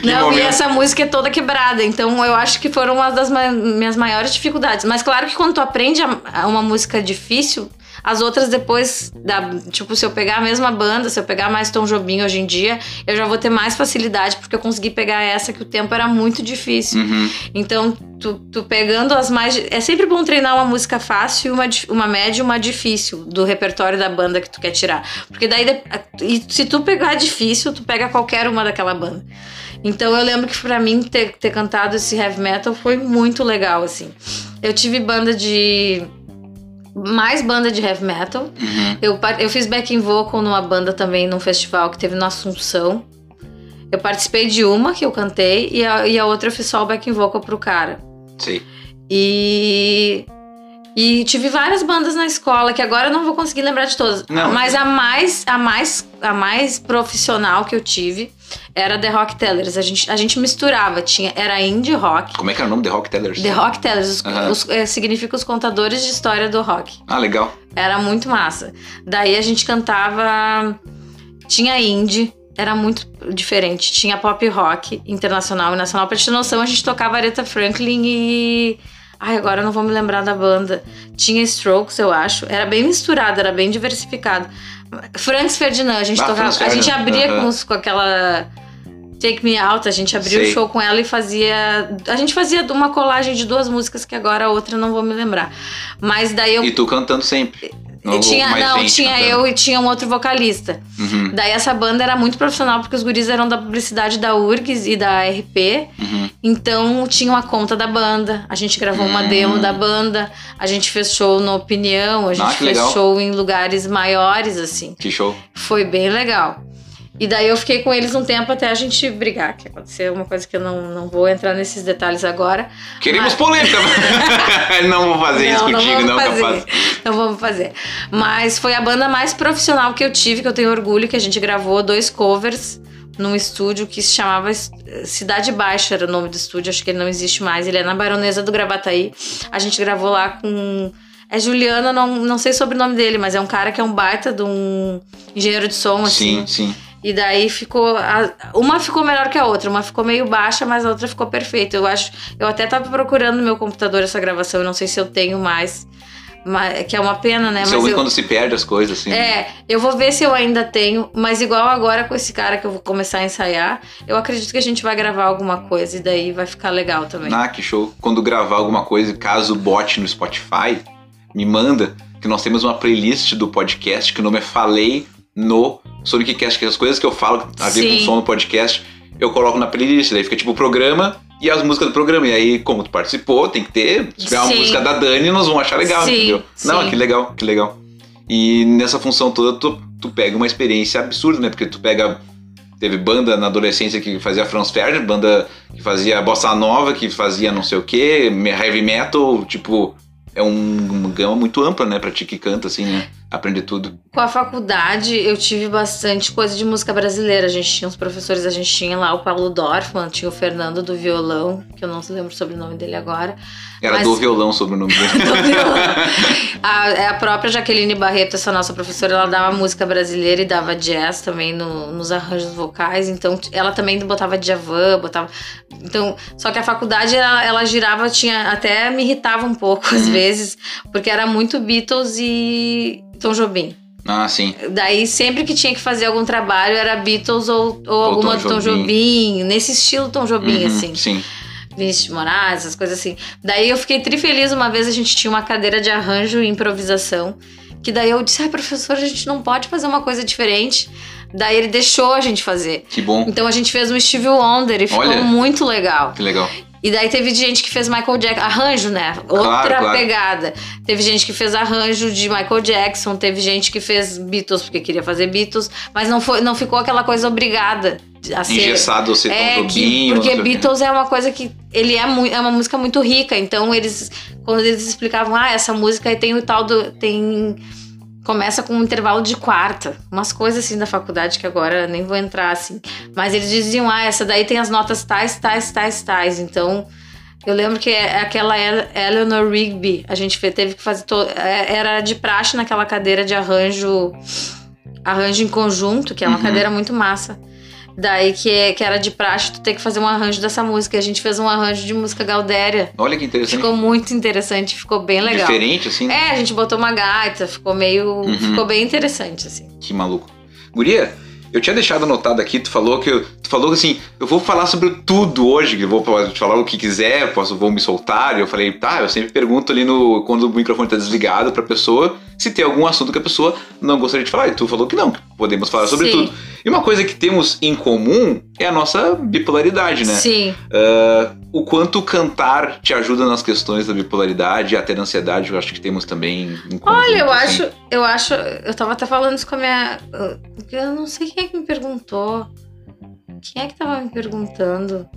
Que Não, momento. e essa música é toda quebrada, então eu acho que foram uma das ma- minhas maiores dificuldades. Mas claro que quando tu aprende a- a uma música difícil, As outras depois, da, tipo, se eu pegar a mesma banda, se eu pegar mais Tom Jobim hoje em dia, eu já vou ter mais facilidade, porque eu consegui pegar essa que o tempo era muito difícil. Uhum. Então, tu, tu pegando as mais. É sempre bom treinar uma música fácil, uma, uma média e uma difícil do repertório da banda que tu quer tirar. Porque daí, e se tu pegar difícil, tu pega qualquer uma daquela banda. Então eu lembro que pra mim ter, ter cantado esse heavy metal foi muito legal, assim. Eu tive banda de. Mais banda de heavy metal. Uhum. Eu, eu fiz backing vocal numa banda também, num festival que teve na Assunção. Eu participei de uma que eu cantei e a, e a outra eu fiz só o backing vocal pro cara. Sei. E. E tive várias bandas na escola que agora eu não vou conseguir lembrar de todas. Não. Mas a mais, a mais, a mais profissional que eu tive era The Rock Tellers. A gente, a gente misturava, tinha, era indie rock. Como é que era o nome? The Rock Tellers? The Rock Tellers, os, Aham. os- é, significa os contadores de história do rock. Ah, legal. Era muito massa. Daí a gente cantava. Tinha indie, era muito diferente. Tinha pop rock internacional e nacional. Pra te ter noção, a gente tocava Aretha Franklin e. Ai, agora eu não vou me lembrar da banda. Tinha Strokes, eu acho. Era bem misturado, era bem diversificado. Franks Ferdinand, a gente Ah, tocava. Franz A gente abria aham. com, os- com aquela. Take Me Out, a gente abriu Sei. o show com ela e fazia. A gente fazia uma colagem de duas músicas que agora a outra eu não vou me lembrar. Mas daí eu E tu cantando sempre. E tinha, não, gente tinha cantando. eu e tinha um outro vocalista. Uhum, Daí essa banda era muito profissional, porque os guris eram da publicidade da URGS e da RP. uhum. Então tinha uma conta da banda. A gente gravou uma Hum. demo da banda. A gente fez show no Opinião. A gente Ah, fez legal. show em lugares maiores, assim. Que show. Foi bem legal. E daí eu fiquei com eles um tempo até a gente brigar, que aconteceu uma coisa que eu não, não vou entrar nesses detalhes agora. Queremos Mas- polêmica. não vou fazer isso contigo, vamos não, fazer. capaz. Não vamos fazer. Mas foi a banda mais profissional que eu tive, que eu tenho orgulho, que a gente gravou dois covers num estúdio que se chamava Cidade Baixa, era o nome do estúdio, acho que ele não existe mais. Ele é na Baronesa do Gravataí. A gente gravou lá com. É Juliana, não, não sei sobre o sobrenome dele, mas é um cara que é um baita de um engenheiro de som, assim. Sim, sim. E daí ficou. a- uma ficou melhor que a outra. Uma ficou meio baixa, mas a outra ficou perfeita. Eu acho. Eu até tava procurando no meu computador essa gravação. Eu não sei se eu tenho mais. Mas, que é uma pena, né? Isso é mas eu, quando se perde as coisas, assim. é, eu vou ver se eu ainda tenho, mas igual agora com esse cara que eu vou começar a ensaiar, eu acredito que a gente vai gravar alguma coisa e daí vai ficar legal também. Ah, que show. Quando gravar alguma coisa, caso bote no Spotify, me manda que nós temos uma playlist do podcast que o nome é Falei no Soniccast, que as coisas que eu falo a ver com som no podcast, eu coloco na playlist. Daí fica tipo o programa e as músicas do programa. E aí, como tu participou, tem que ter. Se tiver uma Sim. música da Dani, nós vamos achar legal, Sim, entendeu? Não, que legal, que legal. E nessa função toda, tu, tu pega uma experiência absurda, né? Porque tu pega. Teve banda na adolescência que fazia Franz Ferdinand, banda que fazia bossa nova, que fazia não sei o que, heavy metal, tipo, é um, uma gama muito ampla, né, pra ti que canta, assim, né? Aprender tudo. Com a faculdade, eu tive bastante coisa de música brasileira. A gente tinha uns professores, a gente tinha lá o Paulo Dorfman, tinha o Fernando do violão, que eu não lembro sobre o nome dele agora. Era Mas- do violão sobre o nome dele. do violão. A, é a própria Jaqueline Barreto, essa nossa professora, ela dava música brasileira e dava jazz também no- nos arranjos vocais. Então, ela também botava Djavan, botava. Então, só que a faculdade ela, ela girava, tinha até me irritava um pouco às vezes, porque era muito Beatles e Tom Jobim. ah, sim. Daí, sempre que tinha que fazer algum trabalho, era Beatles ou, ou, alguma Tom do Tom Jobim. Jobim, nesse estilo Tom Jobim, Uhum, assim. Sim. Vinícius de Moraes, essas coisas assim. Daí eu fiquei trifeliz uma vez, a gente tinha uma cadeira de arranjo e improvisação. Que daí eu disse, ai, professor, a gente não pode fazer uma coisa diferente. Daí ele deixou a gente fazer. Que bom. Então a gente fez um Steve Wonder e ficou Olha. muito legal. Que legal. E daí teve gente que fez Michael Jackson, arranjo, né? Outra claro. pegada. Teve gente que fez arranjo de Michael Jackson, teve gente que fez Beatles porque queria fazer Beatles, mas não foi, não ficou aquela coisa obrigada a ser Engessado ou ser é, Tom que, porque. Beatles é uma coisa que ele é, mui- é uma música muito rica, então eles quando eles explicavam, ah, essa música tem o tal do tem começa com um intervalo de quarta, umas coisas assim da faculdade que agora nem vou entrar assim, mas eles diziam, ah, essa daí tem as notas tais, tais, tais, tais, então eu lembro que é aquela El- Eleanor Rigby, a gente teve que fazer to- é- era de praxe naquela cadeira de arranjo arranjo em conjunto, que é uma Uhum. cadeira muito massa. Daí que, que era de praxe tu ter que fazer um arranjo dessa música. A gente fez um arranjo de música Gaudéria. Olha que interessante. Ficou muito interessante, ficou bem legal. Diferente, assim. É, a gente botou uma gaita, ficou meio. Uhum. Ficou bem interessante, assim. Que maluco. Guria, eu tinha deixado anotado aqui, tu falou que tu falou que assim, eu vou falar sobre tudo hoje, que eu vou te falar o que quiser, posso vou me soltar. E eu falei, tá, eu sempre pergunto ali no quando o microfone tá desligado pra pessoa se tem algum assunto que a pessoa não gostaria de falar. E tu falou que não, que podemos falar sobre Sim. tudo. E uma coisa que temos em comum é a nossa bipolaridade, né? Sim. Ah, o quanto cantar te ajuda nas questões da bipolaridade e até da ansiedade, eu acho que temos também em comum. Olha, eu assim. acho, eu acho, eu tava até falando isso com a minha. Eu não sei quem é que me perguntou. Quem é que tava me perguntando?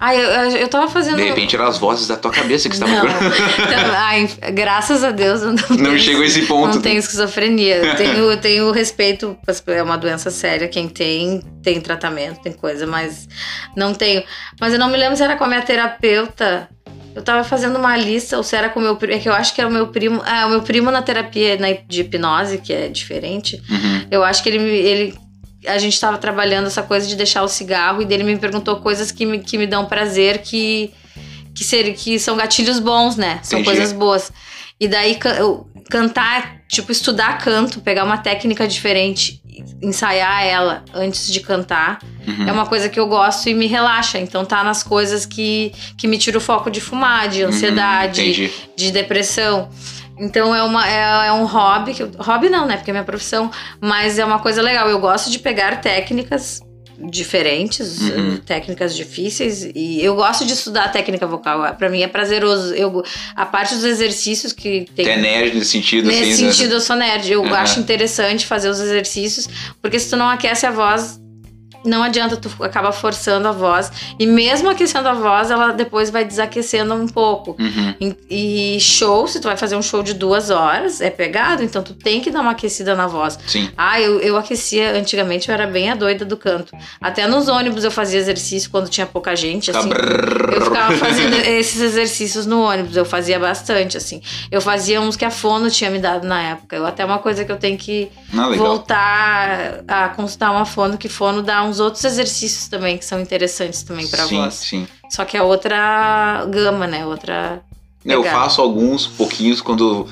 Ah, eu, eu, eu tava fazendo. De repente eram as vozes da tua cabeça que estavam Não. Então, ai, graças a Deus eu não, Não tenho- chegou a esse ponto. Não tenho esquizofrenia. Eu tenho, eu tenho respeito, é uma doença séria. Quem tem, tem tratamento, tem coisa, mas não tenho. Mas eu não me lembro se era com a minha terapeuta. Eu tava fazendo uma lista, ou se era com o meu primo. É que eu acho que era o meu primo. Ah, o meu primo na terapia na- de hipnose, que é diferente. Uhum. Eu acho que ele, ele a gente estava trabalhando essa coisa de deixar o cigarro e dele me perguntou coisas que me, que me dão prazer, que que, ser, que são gatilhos bons, né? São Entendi. coisas boas. E daí can- eu- cantar, tipo, estudar canto, pegar uma técnica diferente, ensaiar ela antes de cantar, Uhum. é uma coisa que eu gosto e me relaxa. Então tá nas coisas que, que me tira o foco de fumar, de ansiedade, Uhum, entendi. de depressão. Então é, uma, é, é um hobby, que hobby não, né? Porque é minha profissão, mas é uma coisa legal. Eu gosto de pegar técnicas diferentes, Uhum. técnicas difíceis, e eu gosto de estudar técnica vocal. Pra mim é prazeroso. Eu, a parte dos exercícios que tem. Tu é nerd nesse sentido, Nesse assim. né? sentido, eu sou nerd. Eu Uhum. acho interessante fazer os exercícios, porque se tu não aquece a voz, não adianta, tu acaba forçando a voz. E mesmo aquecendo a voz, ela depois vai desaquecendo um pouco. Uhum. E e show, se tu vai fazer um show de duas horas, é pegado, então tu tem que dar uma aquecida na voz. Sim. Ah, eu, eu aquecia, antigamente eu era bem a doida do canto. Até nos ônibus eu fazia exercício quando tinha pouca gente, assim. Eu ficava fazendo esses exercícios no ônibus, eu fazia bastante, assim. Eu fazia uns que a Fono tinha me dado na época. Eu até uma coisa que eu tenho que Ah, voltar a consultar uma Fono, que Fono dá uns outros exercícios também que são interessantes também sim, voz. sim. Só que é outra gama, né? Outra. Eu faço alguns pouquinhos quando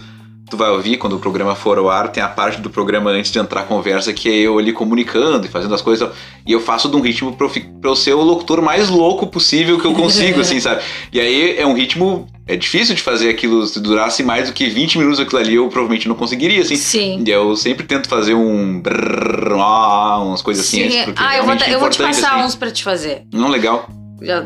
tu vai ouvir, quando o programa for ao ar, tem a parte do programa antes de entrar a conversa que é eu ali comunicando e fazendo as coisas. E eu faço de um ritmo pra eu, pra eu ser o locutor mais louco possível que eu consigo, assim, sabe? E aí é um ritmo. É difícil de fazer aquilo. Se durasse mais do que 20 minutos aquilo ali, eu provavelmente não conseguiria, assim. Sim. E eu sempre tento fazer um. brrr, ah, umas coisas assim. Sim, antes, é- ah, eu vou, realmente te- é eu vou te passar assim. uns pra te fazer. Não, legal.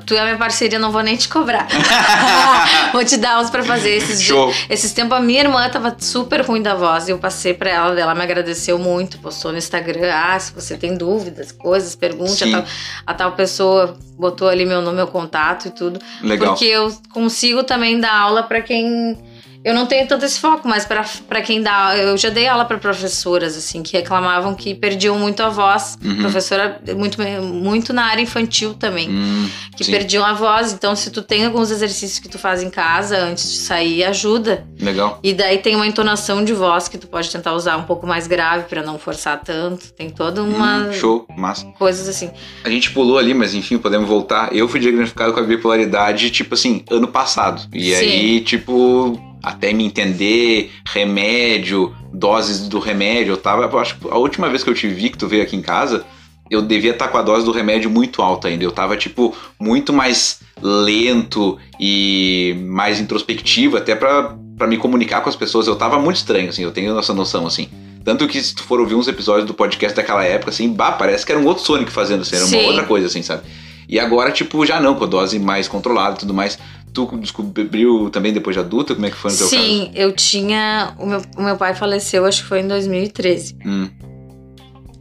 Tu é minha parceria, não vou nem te cobrar. vou te dar uns pra fazer. Esses, Show. dias- esses tempos a minha irmã tava super ruim da voz e eu passei pra ela, ela me agradeceu muito, postou no Instagram, ah, se você tem dúvidas, coisas, pergunte. A tal, a tal pessoa botou ali meu nome, meu contato e tudo. Legal. Porque eu consigo também dar aula pra quem. Eu não tenho tanto esse foco, mas pra pra quem dá. Eu já dei aula pra professoras, assim, que reclamavam que perdiam muito a voz. Uhum. Professora, muito, muito na área infantil também. Hum, Que sim, perdiam a voz. Então, se tu tem alguns exercícios que tu faz em casa antes de sair, ajuda. legal. E daí tem uma entonação de voz que tu pode tentar usar um pouco mais grave pra não forçar tanto. Tem toda uma. Hum, show, massa. Coisas assim. A gente pulou ali, mas enfim, podemos voltar. Eu fui diagnosticado com a bipolaridade, tipo assim, ano passado. E Sim. aí, tipo, até me entender, remédio, doses do remédio, eu tava. eu acho que a última vez que eu te vi, que tu veio aqui em casa, eu devia estar com a dose do remédio muito alta ainda. Eu tava, tipo, muito mais lento e mais introspectivo, até pra, pra me comunicar com as pessoas. Eu tava muito estranho, assim, eu tenho essa noção, assim. Tanto que se tu for ouvir uns episódios do podcast daquela época, assim, bah, parece que era um outro Sonic fazendo, assim, era uma Sim. outra coisa, assim, sabe? E agora, tipo, já não, com a dose mais controlada e tudo mais. Tu descobriu também depois de adulta? Como é que foi no teu caso? Sim, eu tinha. O meu, o meu pai faleceu, acho que foi em 2013. Hum,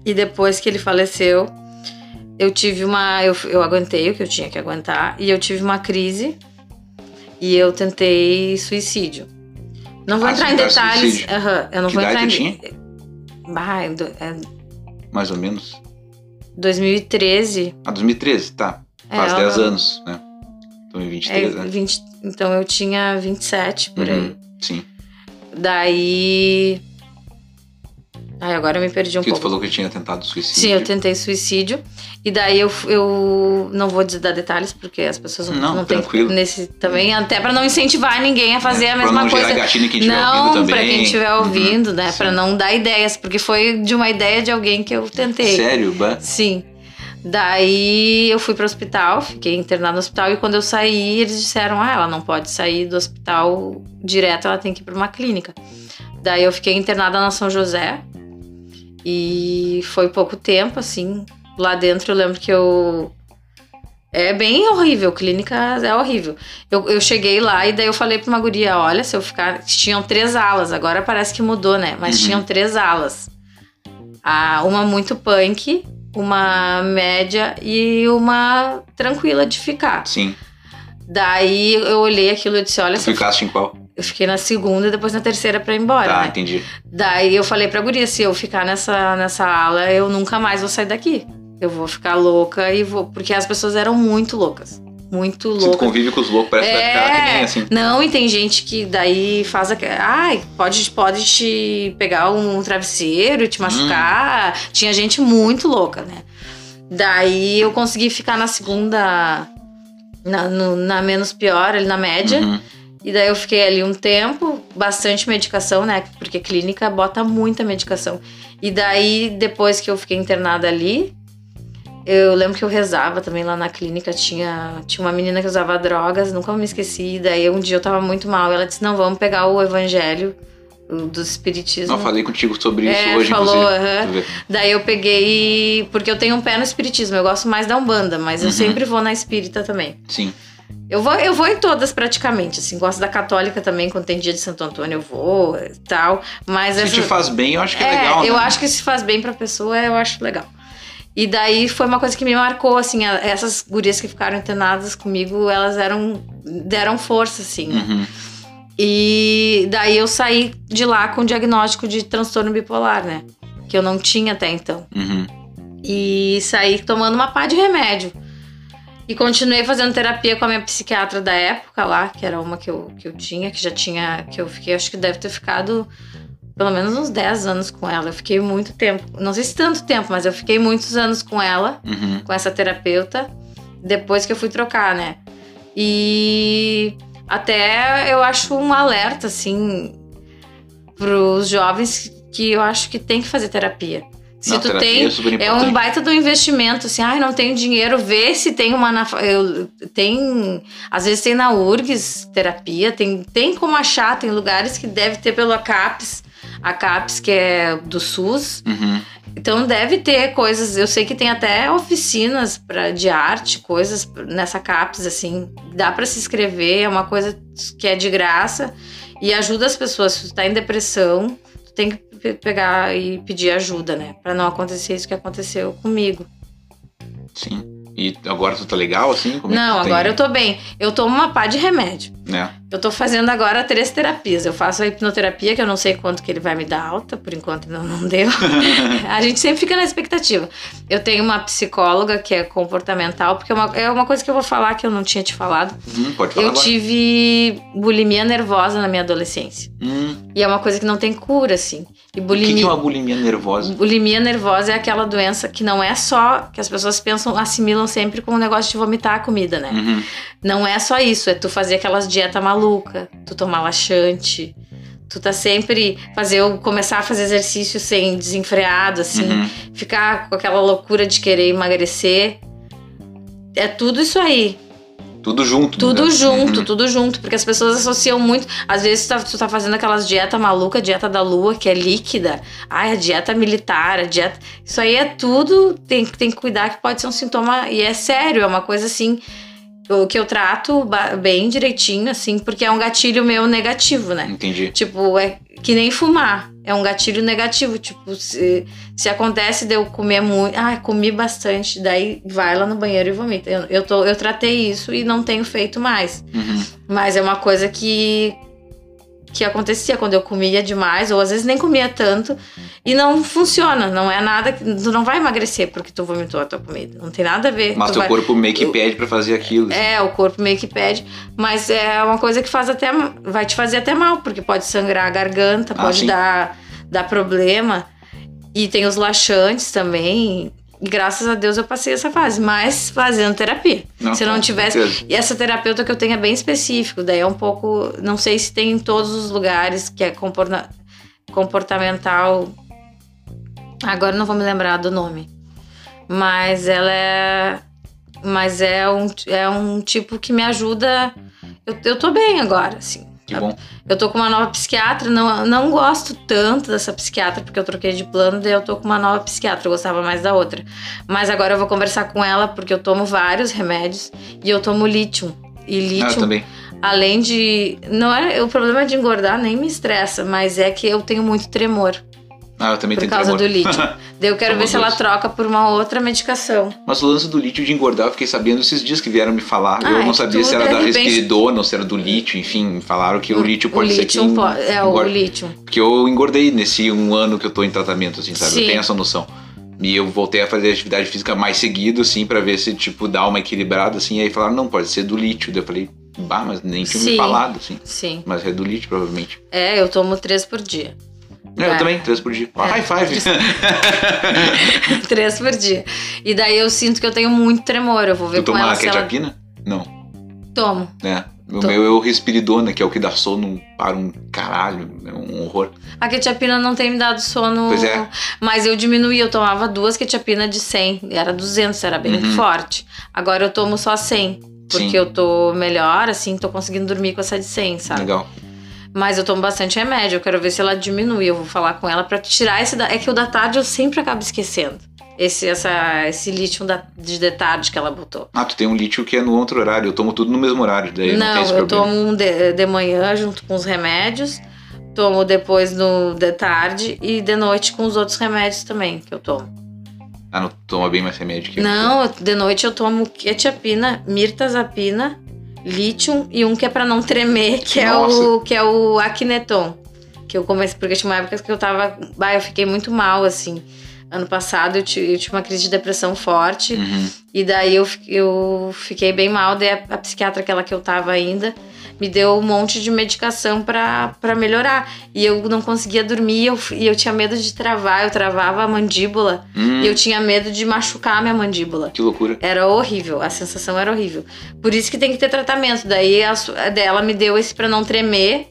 E depois que ele faleceu, eu tive uma. Eu, eu aguentei o que eu tinha que aguentar. E eu tive uma crise. E eu tentei suicídio. Não vou Ah, entrar em detalhes. Aham, eu não Que vou idade entrar em. Bah, é do- é mais ou menos. 2013. Ah, 2013, tá. Faz É, 10 eu- anos, né? Então em É, 23, né? 20, então eu tinha 27 por aí. Uhum, Sim. Daí. Ai, agora eu me perdi um que tu pouco. falou que tinha tentado suicídio. Sim, eu tentei suicídio. E daí eu, eu não vou dar detalhes, porque as pessoas não, Não, não têm tranquilo. nesse também, até pra não incentivar ninguém a fazer É, a mesma coisa. gerar gatilho quem não, também. quem estiver Uhum, ouvindo, né? sim. Pra não dar ideias, porque foi de uma ideia de alguém que eu tentei. Sério, bah? Sim. Daí eu fui pro hospital, fiquei internada no hospital e quando eu saí, eles disseram: "Ah, ela não pode sair do hospital direto, ela tem que ir pra uma clínica". Daí eu fiquei internada na São José. E foi pouco tempo assim. Lá dentro eu lembro que eu é bem horrível, clínica é horrível. Eu, eu cheguei lá e daí eu falei pra uma guria, olha, se eu ficar. Tinham três alas, agora parece que mudou, né? Mas Uhum. tinham três alas. Ah, uma muito punk, uma média e uma tranquila de ficar. Sim. Daí eu olhei aquilo e disse, olha, Tu ficaste em qual? eu fiquei na segunda e depois na terceira pra ir embora, tá, né? entendi. Daí eu falei pra guria, se eu ficar nessa, nessa ala, eu nunca mais vou sair daqui. Eu vou ficar louca e vou. Porque as pessoas eram muito loucas. Muito tu loucas. convive com os loucos, parece que vai ficar que nem assim. Não, e tem gente que daí faz a. Ai, pode, pode te pegar um travesseiro e te machucar. Hum. Tinha gente muito louca, né? Daí eu consegui ficar na segunda. Na, no- na menos pior, ali na média. Uhum. E daí eu fiquei ali um tempo, bastante medicação, né? Porque clínica bota muita medicação. E daí, depois que eu fiquei internada ali, eu lembro que eu rezava também lá na clínica. Tinha, tinha uma menina que usava drogas, nunca me esqueci. Daí um dia eu tava muito mal. Ela disse: Não, vamos pegar o evangelho do espiritismo. Não, falei contigo sobre isso É, hoje, falou, inclusive. Tu vê. Daí eu peguei. Porque eu tenho um pé no espiritismo. Eu gosto mais da Umbanda, mas eu Uhum. sempre vou na espírita também. Sim. Eu vou, eu vou em todas praticamente, assim. Gosto da católica também, quando tem dia de Santo Antônio eu vou e tal. Mas Se essa- te faz bem, eu acho que é, é, legal, eu né? acho que se faz bem pra pessoa, eu acho legal. E daí foi uma coisa que me marcou, assim, essas gurias que ficaram internadas comigo, elas eram deram força, assim. né? Uhum. E daí eu saí de lá com o diagnóstico de transtorno bipolar, né? Que eu não tinha até então. Uhum. E saí tomando uma pá de remédio. E continuei fazendo terapia com a minha psiquiatra da época lá, que era uma que eu, que eu tinha, que já tinha. que eu fiquei, acho que deve ter ficado pelo menos uns 10 anos com ela. Eu fiquei muito tempo, não sei se tanto tempo, mas eu fiquei muitos anos com ela, Uhum. com essa terapeuta, depois que eu fui trocar, né? E até eu acho um alerta, assim, pros jovens que eu acho que tem que fazer terapia. Se Não, tu terapia tem é é um baita do investimento, assim, ai, não tenho dinheiro, vê se tem uma na, eu, tem, às vezes tem na URGS terapia, tem, tem como achar, tem lugares que deve ter pelo ACAPS, a CAPS que é do SUS, Uhum. então deve ter coisas, eu sei que tem até oficinas pra, de arte, coisas nessa CAPS, assim, dá pra se inscrever, é uma coisa que é de graça e ajuda as pessoas, se tu tá em depressão, tu tem que pe- pegar e pedir ajuda, né, Pra não acontecer isso que aconteceu comigo. Sim. E agora tu tá legal, assim? Como é não, tem- agora eu tô bem, eu tomo uma pá de remédio. Né? Eu tô fazendo agora três terapias. Eu faço a hipnoterapia, que eu não sei quanto que ele vai me dar alta, por enquanto não, não deu. a gente sempre fica na expectativa. Eu tenho uma psicóloga que é comportamental, porque é uma, é uma coisa que eu vou falar que eu não tinha te falado. Hum, pode falar Eu agora. tive bulimia nervosa na minha adolescência. Hum, E é uma coisa que não tem cura, assim. E o bulimia. que, que é uma bulimia nervosa? Bulimia nervosa é aquela doença que não é só que as pessoas pensam, assimilam sempre com o negócio de vomitar a comida, né? Uhum. Não é só isso, é tu fazer aquelas dieta maluca, tu tomar laxante, tu tá sempre fazer começar a fazer exercício sem desenfreado assim, Uhum. ficar com aquela loucura de querer emagrecer. É tudo isso aí, Tudo junto. tudo né? junto, Uhum. tudo junto, porque as pessoas associam muito. Às vezes tu tá, tu tá fazendo aquelas dieta maluca, dieta da lua, que é líquida. Ai, a dieta militar, a dieta. Isso aí é tudo, tem, tem que cuidar que pode ser um sintoma. E é sério, é uma coisa assim. O que eu trato bem direitinho, assim, porque é um gatilho meu negativo, né? Entendi. Tipo, é que nem fumar. É um gatilho negativo. Tipo, se, se acontece de eu comer muito. Ah, comi bastante. Daí vai lá no banheiro e vomita. Eu, eu, tô, eu tratei isso e não tenho feito mais. Uhum. Mas é uma coisa que. Que acontecia quando eu comia demais, ou às vezes nem comia tanto, e não funciona, não é nada. que- Tu não vai emagrecer porque tu vomitou a tua comida. Não tem nada a ver. Mas teu vai- corpo meio que pede pra fazer aquilo. assim. é, o corpo meio que pede, mas é uma coisa que faz até vai te fazer até mal, porque pode sangrar a garganta, Ah, pode sim. dar, dar problema. E tem os laxantes também. Graças a Deus eu passei essa fase, mas fazendo terapia. Não, se eu não tivesse. certeza. E essa terapeuta que eu tenho é bem específico, daí é um pouco. Não sei se tem em todos os lugares, que é comporta- comportamental. Agora eu não vou me lembrar do nome. Mas ela é. Mas é um, é um tipo que me ajuda. Eu, eu tô bem agora, assim. Que bom. Eu tô com uma nova psiquiatra, não, não gosto tanto dessa psiquiatra, porque eu troquei de plano, daí eu tô com uma nova psiquiatra, eu gostava mais da outra. Mas agora eu vou conversar com ela, porque eu tomo vários remédios e eu tomo lítio. E Ah, eu lítio, também. além de. Não é, o problema de engordar nem me estressa, mas é que eu tenho muito tremor Ah, eu também por tenho causa do lítio. daí eu quero ver Somos se ela troca por uma outra medicação. Mas o lance do lítio de engordar, eu fiquei sabendo esses dias que vieram me falar. Ah, eu é não que sabia se era da de repente- respiridona ou se era do lítio, enfim, me falaram que o lítio pode o ser lítio que po- é o lítio. Porque eu engordei nesse um ano que eu tô em tratamento, assim, sabe? Sim. Eu tenho essa noção. E eu voltei a fazer atividade física mais seguido, assim, pra ver se, tipo, dá uma equilibrada, assim. E aí falaram, não, pode ser do lítio. Daí eu falei, bah, mas nem tinha me Sim. falado, assim. Sim. Mas é do lítio, provavelmente. É, eu tomo três por dia. É, É. eu também, três por dia. É. High five. Três por dia. E daí eu sinto que eu tenho muito tremor. Eu vou ver tu com toma ela se ela... quetiapina? Não, Tomo. né? O Tô. meu é o respiridona, que é o que dá sono para um caralho, é um horror. A quetiapina não tem me dado sono. Pois é. Mas eu diminuí. Eu tomava duas quetiapina de 100. Era 200, era bem Uhum. forte. Agora eu tomo só 100. Porque Sim. eu tô melhor, assim, tô conseguindo dormir com essa de 100, sabe? Legal. Mas eu tomo bastante remédio. Eu quero ver se ela diminui. Eu vou falar com ela pra tirar esse. Da... É que o da tarde eu sempre acabo esquecendo. Esse, essa, esse lítio da, de de tarde que ela botou. Ah, tu tem um lítio que é no outro horário. Eu tomo tudo no mesmo horário, daí não, esse eu tomo um de, de manhã junto com os remédios, tomo depois no de tarde e de noite com os outros remédios também que eu tomo. Ah, não toma bem mais remédio que. Não, eu- de noite eu tomo quetiapina, mirtazapina, lítio e um que é pra não tremer, que é o que é o Akineton. Que eu comecei porque tinha uma época que eu tava, bah, eu fiquei muito mal assim. Ano passado eu ti- eu tive uma crise de depressão forte. Uhum. E daí eu, eu fiquei bem mal, daí a, a psiquiatra, aquela que eu tava ainda, me deu um monte de medicação pra, pra melhorar. E eu não conseguia dormir eu, e eu tinha medo de travar, eu travava a mandíbula Hum, e eu tinha medo de machucar a minha mandíbula. Que loucura. Era horrível, a sensação era horrível. Por isso que tem que ter tratamento. Daí a, dela me deu esse pra não tremer.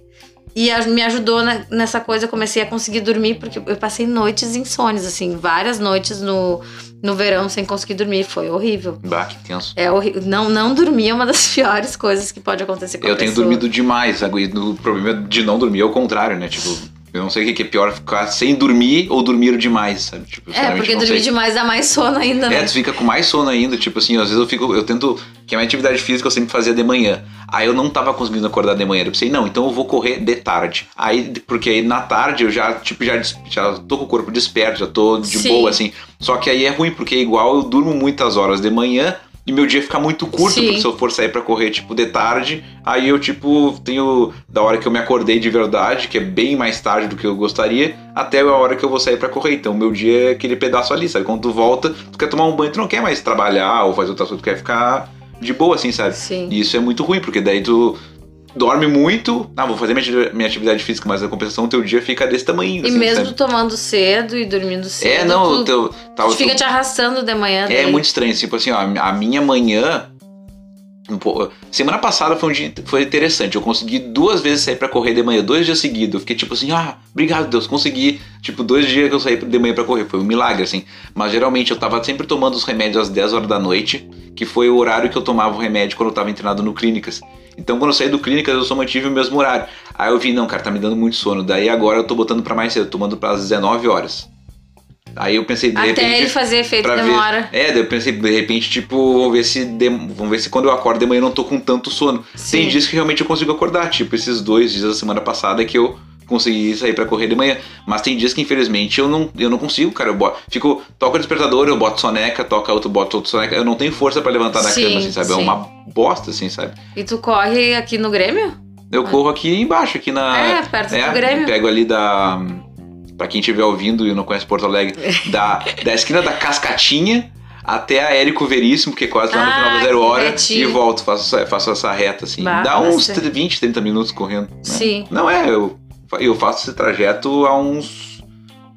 E a- me ajudou na- nessa coisa, eu comecei a conseguir dormir, porque eu passei noites insônias, assim, várias noites no, no verão sem conseguir dormir. Foi horrível. Bah, que tenso. É horrível. Não, não dormir é uma das piores coisas que pode acontecer com a Eu tenho dormido demais, O problema de não dormir é o contrário, né? Tipo, eu não sei o que é pior, ficar sem dormir ou dormir demais, sabe? Tipo, É, porque dormir sei. demais dá mais sono ainda, É, né? tu fica com mais sono ainda, tipo assim, às vezes eu fico, eu tento, que a minha atividade física eu sempre fazia de manhã. Aí eu não tava conseguindo acordar de manhã. Eu pensei, não, então eu vou correr de tarde. Aí, porque aí na tarde eu já, tipo, já, já tô com o corpo desperto, já tô de Sim. boa, assim. Só que aí é ruim, porque igual eu durmo muitas horas de manhã e meu dia fica muito curto, Sim. porque se eu for sair pra correr, tipo, de tarde, aí eu, tipo, tenho da hora que eu me acordei de verdade, que é bem mais tarde do que eu gostaria, até a hora que eu vou sair pra correr. Então, meu dia é aquele pedaço ali, sabe? Quando tu volta, tu quer tomar um banho, tu não quer mais trabalhar ou fazer outras coisas, tu quer ficar de boa, assim, sabe? Sim. E isso é muito ruim, porque daí tu dorme muito, ah, vou fazer minha, ati- minha atividade física, mas a compensação, teu dia fica desse tamanho, E assim, mesmo sabe? tomando cedo e dormindo cedo. É, não, tu, o teu... Tá, tu o fica teu- te arrastando de manhã. é daí. muito estranho, tipo assim, ó, a minha manhã. Semana passada foi um dia foi interessante. Eu consegui duas vezes sair pra correr de manhã, dois dias seguidos. Eu fiquei tipo assim, ah, obrigado Deus, consegui. Tipo, dois dias que eu saí de manhã pra correr. Foi um milagre, assim. Mas geralmente eu tava sempre tomando os remédios às 10 horas da noite, que foi o horário que eu tomava o remédio quando eu tava internado no Clínicas. Então quando eu saí do Clínicas eu só mantive o mesmo horário. Aí eu vi, não, cara, tá me dando muito sono. Daí agora eu tô botando pra mais cedo, tomando pras 19 horas. Aí eu pensei, de Até repente. ele fazer efeito pra ver- demora. É, daí eu pensei, de repente, tipo, vamos ver se de- vamos ver se quando eu acordo de manhã eu não tô com tanto sono. Sim. Tem dias que realmente eu consigo acordar, tipo, esses dois dias da semana passada que eu consegui sair pra correr de manhã. Mas tem dias que, infelizmente, eu não, eu não consigo, cara. Eu boto, fico, toca o despertador, eu boto soneca, toca outro, boto outro soneca. Eu não tenho força pra levantar da Sim, cama, assim, sabe? É sim. uma bosta, assim, sabe? E tu corre aqui no Grêmio? Eu corro aqui embaixo, aqui na. É, perto do Grêmio. Pego ali da. Pra quem estiver ouvindo e não conhece Porto Alegre, da, da esquina da Cascatinha até a Érico Veríssimo, que é quase lá no Ah, final da zero hora, retinho. e volto, faço, essa- faço essa reta assim. Bah, Dá uns nossa. 20, 30 minutos correndo. né? Sim. Não é, eu, eu faço esse trajeto há uns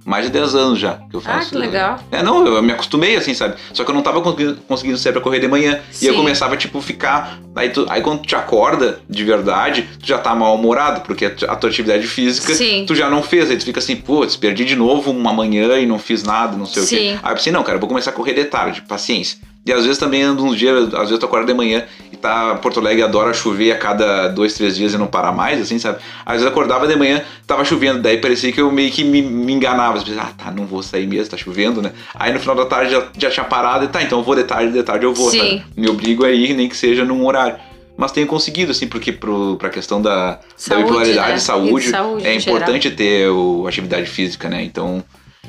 mais de 10 anos já que eu faço. Ah, que legal. É, não, eu me acostumei, assim, sabe? Só que eu não tava conseguindo, conseguindo sair pra correr de manhã. E eu Sim. começava, tipo, ficar. Aí, tu- aí quando tu te acorda de verdade, tu já tá mal-humorado, porque a tu- a tua atividade física Sim. tu já não fez. Aí tu fica assim, putz, perdi de novo uma manhã e não fiz nada, não sei o quê. Sim. Aí eu pensei, não, cara, eu vou começar a correr de tarde, paciência. E às vezes também ando uns dias, às vezes tu acorda de manhã e tá. Porto Alegre adora chover a cada dois, três dias e não parar mais, assim, sabe? Às vezes eu acordava de manhã, tava chovendo, daí parecia que eu meio que me, me enganava. Assim, ah, tá, não vou sair mesmo, tá chovendo, né? Aí no final da tarde já, já tinha parado e tá, então eu vou de tarde, de tarde eu vou, Sim. sabe? Me obrigo a ir, nem que seja num horário. Mas tenho conseguido, assim, porque pro, pra questão da, Saúde, da bipolaridade né? saúde, E de saúde, é importante ter o, atividade física, né? Então,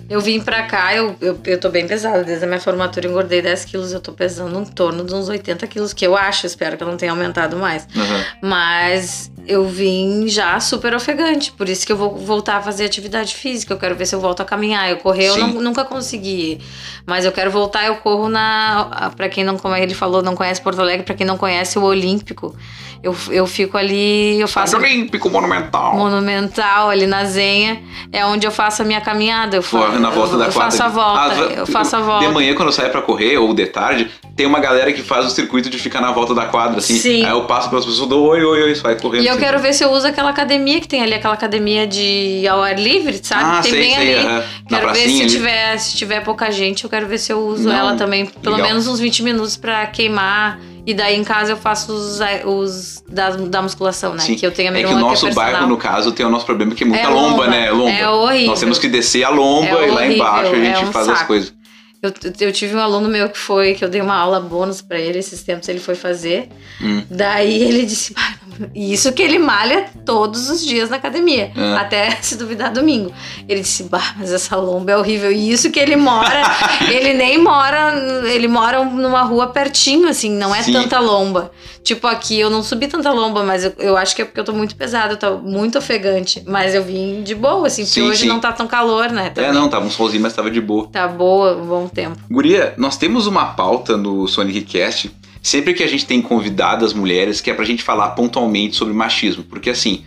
Eu vim pra cá, eu, eu, eu tô bem pesada. Desde a minha formatura engordei 10 quilos, eu tô pesando em torno de uns 80 quilos, que eu acho, espero que eu não tenha aumentado mais. aham. Mas eu vim já super ofegante, por isso que eu vou voltar a fazer atividade física. Eu quero ver se eu volto a caminhar. Eu correr, eu Sim. não- nunca consegui. Mas eu quero voltar, eu corro na. Pra quem não, como ele falou, não conhece Porto Alegre, pra quem não conhece o Olímpico. Eu, eu fico ali, eu faço. Olímpico Monumental. Monumental ali na Zenha, é onde eu faço a minha caminhada. Eu, fa- na volta eu, da eu quadra. faço a volta, Ah, eu faço a volta. De manhã, quando eu saio pra correr, ou de tarde, tem uma galera que faz o circuito de ficar na volta da quadra, assim. Sim. Aí eu passo pelas pessoas, dou oi, oi, oi, vai correndo. E eu quero ver se eu uso aquela academia que tem ali, aquela academia de ao ar livre, sabe? Ah, tem sei, bem sei, ali. aham. Na Quero ver se ali. tiver, se tiver pouca gente, eu quero ver se eu uso Não, ela também, pelo legal. menos uns 20 minutos pra queimar. E daí em casa eu faço os, os da, da musculação, né? Sim. Que eu tenho a minha É que o nosso que é bairro, no caso, tem o nosso problema que é muita É lomba, lomba. né? Lomba. É horrível. Nós temos que descer a lomba É e lá embaixo a gente é um faz as saco. coisas. Eu, eu tive um aluno meu que foi, que eu dei uma aula bônus pra ele esses tempos, ele foi fazer. Hum. Daí ele disse, "Ah, e isso que ele malha todos os dias na academia, Ah. até se duvidar domingo. Ele disse, bah, mas essa lomba é horrível. E isso que ele mora, ele nem mora, ele mora numa rua pertinho, assim, não é Sim. tanta lomba. Tipo aqui, eu não subi tanta lomba, mas eu, eu acho que é porque eu tô muito pesado, eu tô muito ofegante. Mas eu vim de boa, assim, porque Sim, hoje sim. não tá tão calor, né? É, também. não, tava um solzinho, mas tava de boa. Tá boa, um bom tempo. Guria, nós temos uma pauta no Sonic Cast, sempre que a gente tem convidadas mulheres, que é pra gente falar pontualmente sobre machismo. Porque assim,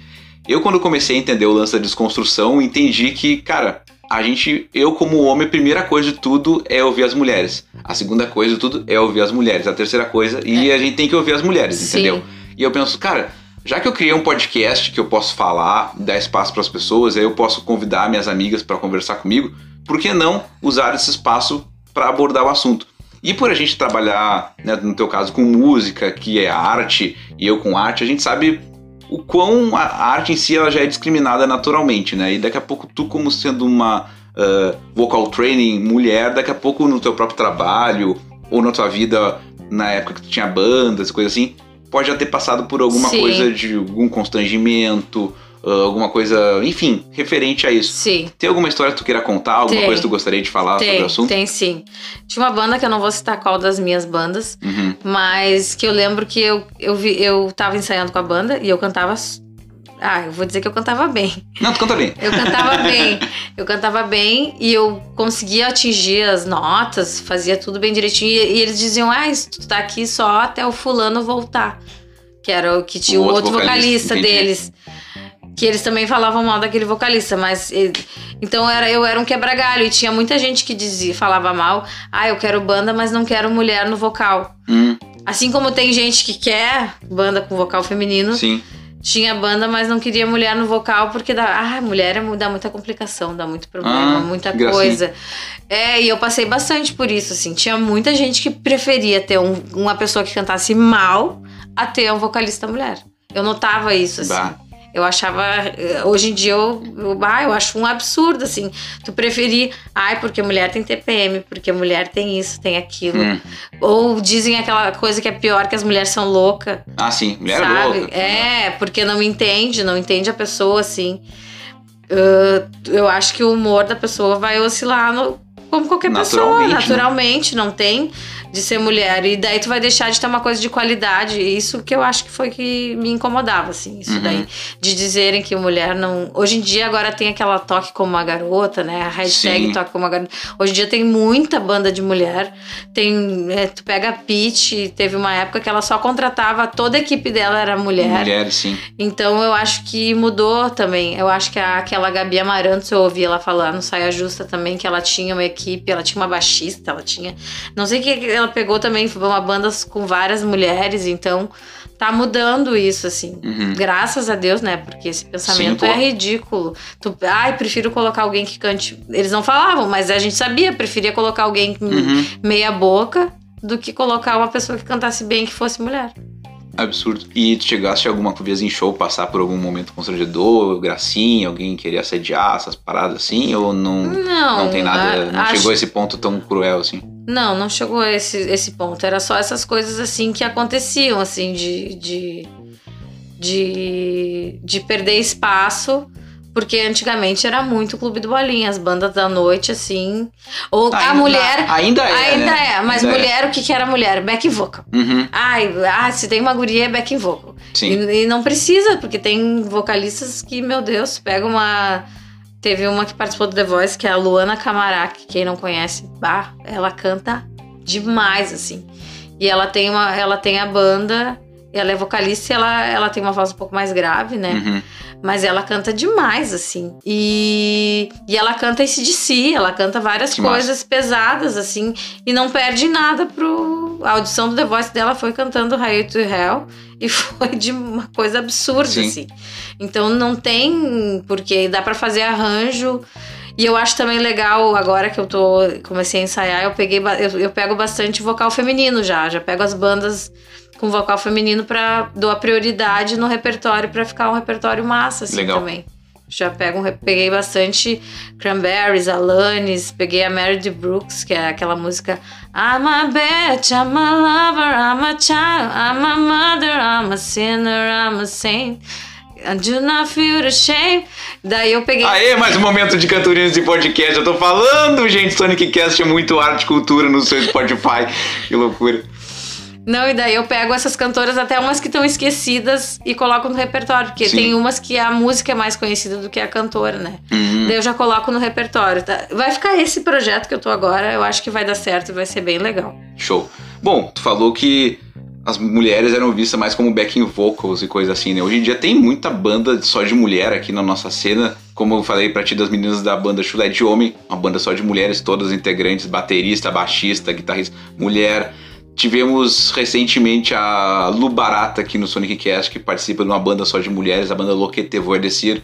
eu quando comecei a entender o lance da desconstrução, entendi que, cara, a gente, eu como homem, a primeira coisa de tudo é ouvir as mulheres. A segunda coisa de tudo é ouvir as mulheres. A terceira coisa, e a gente tem que ouvir as mulheres, Sim. entendeu? E eu penso, cara, já que eu criei um podcast que eu posso falar, dar espaço para as pessoas, aí eu posso convidar minhas amigas para conversar comigo, por que não usar esse espaço para abordar o assunto? E por a gente trabalhar, né, no teu caso, com música, que é arte, e eu com arte, a gente sabe o quão a arte em si ela já é discriminada naturalmente, né? E daqui a pouco tu, como sendo uma ah, vocal training mulher, daqui a pouco no teu próprio trabalho, ou na tua vida, na época que tu tinha bandas, coisa assim, pode já ter passado por alguma Sim. coisa de algum constrangimento, alguma coisa, enfim, referente a isso. Sim. Tem alguma história que tu queira contar, alguma Tem. coisa que tu gostaria de falar sobre o Tem, assunto? tem sim. Tinha uma banda que eu não vou citar qual das minhas bandas, Uhum. mas que eu lembro que eu, eu, vi, eu tava ensaiando com a banda e eu cantava. Ah, eu vou dizer que eu cantava bem. Não, tu canta bem. Eu cantava bem. Eu cantava bem e eu conseguia atingir as notas, fazia tudo bem direitinho. E, e eles diziam: Ah, tu tá aqui só até o fulano voltar. Que era o que tinha O o outro outro vocalista, vocalista, deles. Que eles também falavam mal daquele vocalista, mas. ele- então era, eu era um quebra-galho e tinha muita gente que dizia, falava mal: Ah, eu quero banda, mas não quero mulher no vocal. Hum, Assim como tem gente que quer banda com vocal feminino, sim. tinha banda, mas não queria mulher no vocal porque dá, ah, mulher é dá muita complicação, dá muito problema, Ah, muita gracinha. coisa. É, e eu passei bastante por isso, assim. Tinha muita gente que preferia ter um- uma pessoa que cantasse mal a ter um vocalista mulher. Eu notava isso, assim. Bah. Eu achava. eh, Hoje em dia eu, eu, ah, eu acho um absurdo, assim. Tu preferir. Ai, porque mulher tem TPM, porque mulher tem isso, tem aquilo. Hum. Ou dizem aquela coisa que é pior, que as mulheres são loucas. Ah, sim. Mulher é Sabe? louca. É, porque não entende, não entende a pessoa, assim. Eu acho que o humor da pessoa vai oscilar no- como qualquer pessoa, Naturalmente, né? naturalmente, não tem de ser mulher. E daí tu vai deixar de ter uma coisa de qualidade. Isso que eu acho que foi que me incomodava, assim. Isso Uhum. daí. De dizerem que mulher não. Hoje em dia agora tem aquela toque como uma garota, né? A hashtag Sim. toque como uma garota. Hoje em dia tem muita banda de mulher. Tem. é, tu pega a Pitty, teve uma época que ela só contratava, toda a equipe dela era mulher. Mulheres, sim. Então eu acho que mudou também. Eu acho que a- aquela Gabi Amarantos, eu ouvi ela falar no Saia Justa também, que ela tinha uma equipe, ela tinha uma baixista, ela tinha. Não sei o que ela pegou também, foi uma banda com várias mulheres, então tá mudando isso, assim. Uhum. Graças a Deus, né? Porque esse pensamento Sim, é ridículo. Tu, ai, prefiro colocar alguém que cante. Eles não falavam, mas a gente sabia, preferia colocar alguém Uhum. meia boca do que colocar uma pessoa que cantasse bem que fosse mulher. Absurdo. E tu chegaste alguma vez em show passar por algum momento constrangedor, gracinha, alguém queria assediar, essas paradas assim? Ou não, Não, não tem nada, não acho- chegou a esse ponto tão cruel assim? Não, não chegou a esse, esse ponto. Era só essas coisas assim que aconteciam, assim, de. de, de, de perder espaço. Porque antigamente era muito Clube do Bolinha, as bandas da noite, assim. Ou a Ainda- mulher. Ainda é. ainda né? é, mas Ainda mulher, o que, que era mulher? Back vocal. Uhum, Ai, ah, se tem uma guria, é back vocal. sim. E, e não precisa, porque tem vocalistas que, meu Deus, pega uma. Teve uma que participou do The Voice, que é a Luana Camarac, quem não conhece, bah, ela canta demais, assim. E ela tem uma. Ela tem a banda, ela é vocalista e ela, ela tem uma voz um pouco mais grave, né? Uhum. Mas ela canta demais, assim. E, e ela canta esse de si, ela canta várias Que massa. coisas pesadas, assim, e não perde nada pro. A audição do The Voice dela foi cantando High to Hell e foi de uma coisa absurda, Sim. assim. Então não tem. Porque dá pra fazer arranjo. E eu acho também legal, agora que eu tô comecei a ensaiar, eu peguei eu, eu pego bastante vocal feminino já, já pego as bandas com vocal feminino para dou a prioridade no repertório pra ficar um repertório massa assim Legal. também. Já pego um, peguei bastante Cranberries, Alanis, peguei a Meredith Brooks, que é aquela música I'm a bitch, I'm a lover, I'm a child, I'm a mother, I'm a sinner, I'm a saint. I do not feel ashamed. Daí eu peguei Aê, mais um momento de cantorinos de podcast. Eu tô falando, gente, Sonic Cast é muito arte e cultura no seu Spotify. Que loucura. Não, e daí eu pego essas cantoras, até umas que estão esquecidas, e coloco no repertório. Porque Sim. tem umas que a música é mais conhecida do que a cantora, né? Uhum. Daí eu já coloco no repertório. tá? Vai ficar esse projeto que eu tô agora, eu acho que vai dar certo e vai ser bem legal. Show. Bom, tu falou que as mulheres eram vistas mais como backing vocals e coisa assim, né? Hoje em dia tem muita banda só de mulher aqui na nossa cena. Como eu falei pra ti das meninas da banda Chulé de Homem, uma banda só de mulheres, todas integrantes, baterista, baixista, guitarrista, mulher. Tivemos recentemente a Lu Barata aqui no Sonic Cast, que participa de uma banda só de mulheres, a banda Loquete Voer Descer.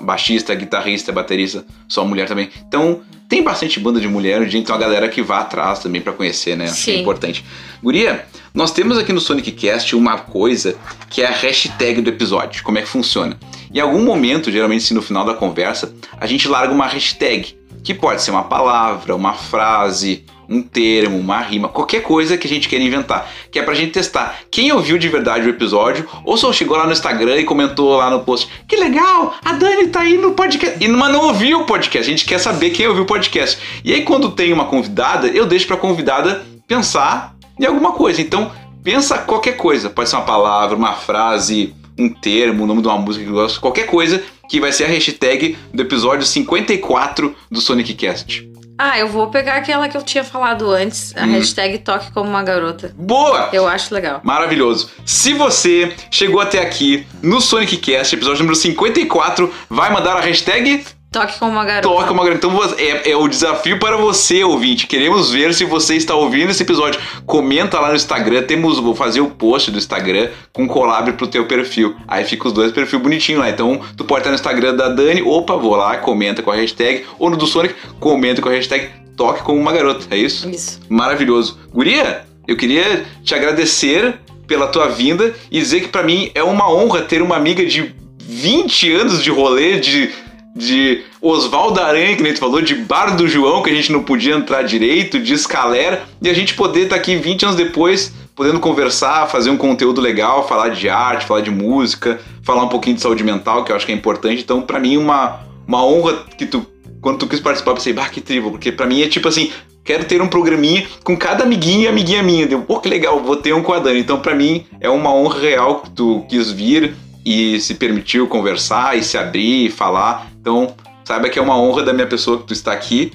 Baixista, guitarrista, baterista, só mulher também. Então, tem bastante banda de mulher, hoje então a galera que vá atrás também pra conhecer, né? Acho que é Sim. importante. Guria, nós temos aqui no Sonic Cast uma coisa que é a hashtag do episódio. Como é que funciona? Em algum momento, geralmente assim, no final da conversa, a gente larga uma hashtag, que pode ser uma palavra, uma frase, um termo, uma rima, qualquer coisa que a gente queira inventar, que é pra gente testar quem ouviu de verdade o episódio, ou só chegou lá no Instagram e comentou lá no post, que legal, a Dani tá aí no podcast, e mas não ouviu o podcast, a gente quer saber quem ouviu o podcast. E aí quando tem uma convidada, eu deixo pra convidada pensar em alguma coisa. Então, pensa qualquer coisa, pode ser uma palavra, uma frase, um termo, o nome de uma música que gosta, qualquer coisa que vai ser a hashtag do episódio 54 do Sonic Cast. Ah, eu vou pegar aquela que eu tinha falado antes, a Hum. hashtag toque como uma garota. Boa! Eu acho legal. Maravilhoso. Se você chegou até aqui no Sonic Cast, episódio número 54, vai mandar a hashtag Toque como uma garota. Toca uma Então você- é, é o desafio para você, ouvinte. Queremos ver se você está ouvindo esse episódio. Comenta lá no Instagram. Temos, vou fazer o post do Instagram com collab pro teu perfil. Aí fica os dois perfil bonitinho lá. Então tu pode estar no Instagram da Dani. Opa, vou lá, comenta com a hashtag. Ou no do Sonic, comenta com a hashtag Toque como uma garota. É isso? Isso. Maravilhoso. Guria, eu queria te agradecer pela tua vinda e dizer que pra mim é uma honra ter uma amiga de 20 anos de rolê, de, de Oswaldo Aranha, que nem tu falou, de Bar do João, que a gente não podia entrar direito, de Escalera, e a gente poder estar aqui 20 anos depois, podendo conversar, fazer um conteúdo legal, falar de arte, falar de música, falar um pouquinho de saúde mental, que eu acho que é importante. Então, pra mim, uma, uma honra que tu quando tu quis participar, eu pensei, bah, que tribo, porque pra mim é tipo assim, quero ter um programinha com cada amiguinho e amiguinha minha. Deu, pô, que legal, vou ter um com a Dani. Então, pra mim, é uma honra real que tu quis vir e se permitiu conversar e se abrir e falar. Então, saiba que é uma honra da minha pessoa que tu está aqui.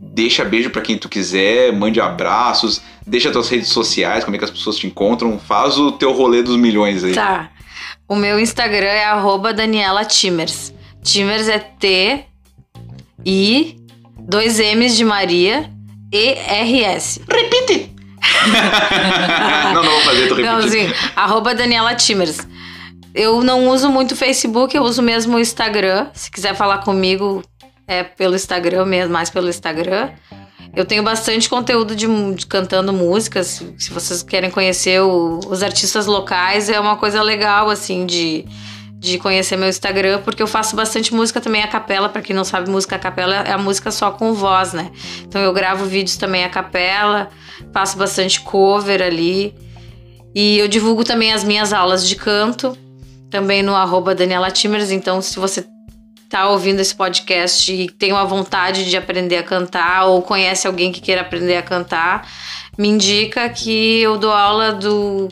Deixa beijo pra quem tu quiser, mande abraços, deixa tuas redes sociais, como é que as pessoas te encontram, faz o teu rolê dos milhões aí. Tá. O meu Instagram é arroba Daniela Timers. Timers é T, I, dois M's de Maria, E, R, S. Repite! não, não vou fazer, tô repetindo. Não, assim, arroba Daniela Timers. Eu não uso muito Facebook, eu uso mesmo o Instagram. Se quiser falar comigo, é pelo Instagram mesmo, mais pelo Instagram. Eu tenho bastante conteúdo de, de cantando músicas. Se vocês querem conhecer o- os artistas locais, é uma coisa legal, assim, de, de conhecer meu Instagram, porque eu faço bastante música também a capela. Pra quem não sabe, música a capela é a música só com voz, né? Então eu gravo vídeos também a capela, faço bastante cover ali. E eu divulgo também as minhas aulas de canto, também no arroba Daniela Timers. Então, se você tá ouvindo esse podcast e tem uma vontade de aprender a cantar ou conhece alguém que queira aprender a cantar, me indica que eu dou aula do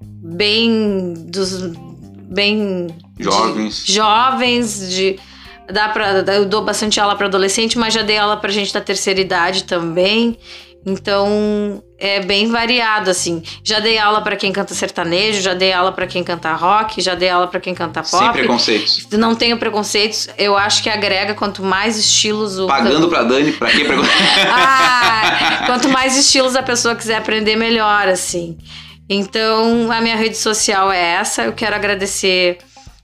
bem dos bem de- Jovens. jovens de dá para eu dou bastante aula para adolescente, mas já dei aula pra gente da terceira idade também. Então, é bem variado assim. Já dei aula pra quem canta sertanejo, já dei aula pra quem canta rock, já dei aula pra quem canta pop. Sem preconceitos. Não tenho preconceitos. Eu acho que agrega quanto mais estilos o. Pagando pra Dani, pra quem preconceito? Ah, quanto mais estilos a pessoa quiser aprender, melhor, assim. Então, a minha rede social é essa. Eu quero agradecer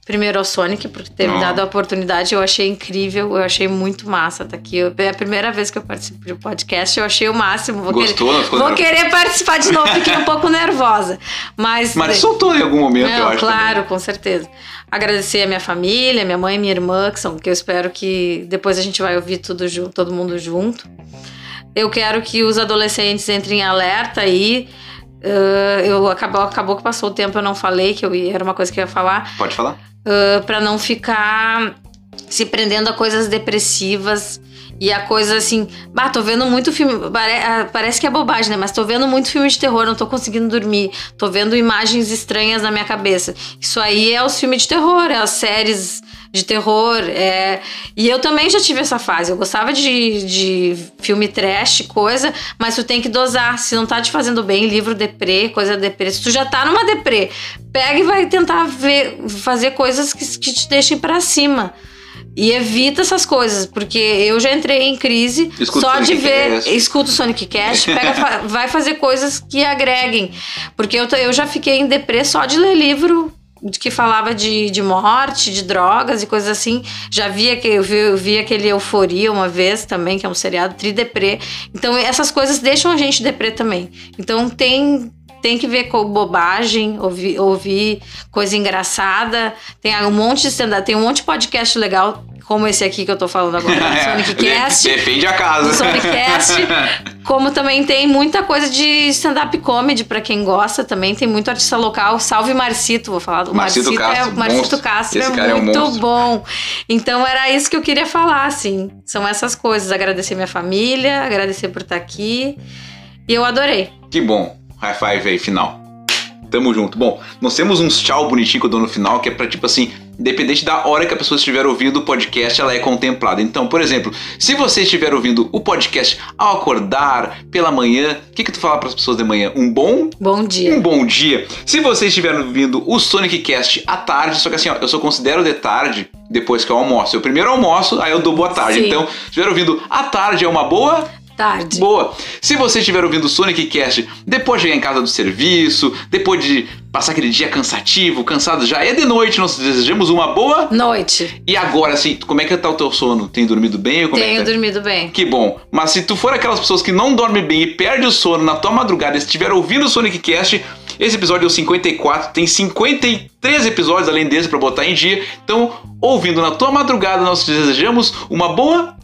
primeiro ao Sonic por ter me dado a oportunidade. Eu achei incrível, eu achei muito massa estar aqui. Eu- é a primeira vez que eu participo de um podcast, eu achei o máximo. Vou Gostou? Querer, vou nervosa? querer participar de novo, fiquei um pouco nervosa. Mas. Mas soltou em algum momento, eu Não, acho. claro, também. com certeza. Agradecer a minha família, minha mãe e minha irmã, que são que eu espero que depois a gente vai ouvir tudo junto, todo mundo junto. Eu quero que os adolescentes entrem em alerta aí. Ah, eu acabou, acabou que passou o tempo, eu não falei que eu ia, era uma coisa que eu ia falar Pode falar? Uh, para não ficar se prendendo a coisas depressivas e a coisa assim, bah, tô vendo muito filme, ah, parece que é bobagem, né? Mas tô vendo muito filme de terror, não tô conseguindo dormir, tô vendo imagens estranhas na minha cabeça. Isso aí é os filmes de terror, é as séries de terror, é... e eu também já tive essa fase. Eu gostava de, de filme trash, coisa, mas tu tem que dosar. Se não tá te fazendo bem, livro deprê, coisa deprê. Se tu já tá numa deprê, pega e vai tentar ver, fazer coisas que, que te deixem pra cima. E evita essas coisas, porque eu já entrei em crise Escuta só de ver. Escuta o Sonic pega, fa- vai fazer coisas que agreguem. Porque eu, eu já fiquei em deprê só de ler livro que falava de, de morte, de drogas e coisas assim. Já via que eu vi, eu vi aquele Euforia uma vez também, que é um seriado trideprê. Então essas coisas deixam a gente deprê também. Então tem tem que ver com bobagem, ouvir, ouvir coisa engraçada. Tem um monte de stand tem um monte de podcast legal, como esse aqui que eu tô falando agora, o Sonic Cast. Defende a casa. do Sonicast, como também tem muita coisa de stand-up comedy pra quem gosta também, tem muito artista local, salve Marcito, vou falar do Marcito Marcito, Castro, é, o Marcito. Castro é cara é um muito bom. Então era isso que eu queria falar, assim, são essas coisas, agradecer minha família, agradecer por estar aqui, e eu adorei. Que bom. High five aí, final. Tamo junto. Bom, nós temos uns tchau bonitinho que eu dou no final, que é pra tipo assim, independente da hora que a pessoa estiver ouvindo o podcast, ela é contemplada. Então, por exemplo, se você estiver ouvindo o podcast ao acordar, pela manhã, o que que tu fala pras pessoas de manhã? Um bom Bom dia. um bom dia. Se você estiver ouvindo o Sonic Cast à tarde, só que assim, ó, eu só considero de tarde depois que eu almoço. Eu primeiro almoço, aí eu dou boa tarde. Sim. Então, se estiver ouvindo à tarde, é uma boa Tarde. Boa! Se você estiver ouvindo o Sonic Cast depois de chegar em casa do serviço, depois de passar aquele dia cansativo, cansado já é de noite, nós desejamos uma boa. Noite. E agora, assim, como é que tá o teu sono? Tem dormido bem? Ou como é Tenho que tá? dormido bem. Que bom. Mas se tu for aquelas pessoas que não dormem bem e perde o sono na tua madrugada e estiver ouvindo o Sonic Cast, esse episódio é o 54, tem 53 episódios além desse pra botar em dia. Então, ouvindo na tua madrugada, nós te desejamos uma boa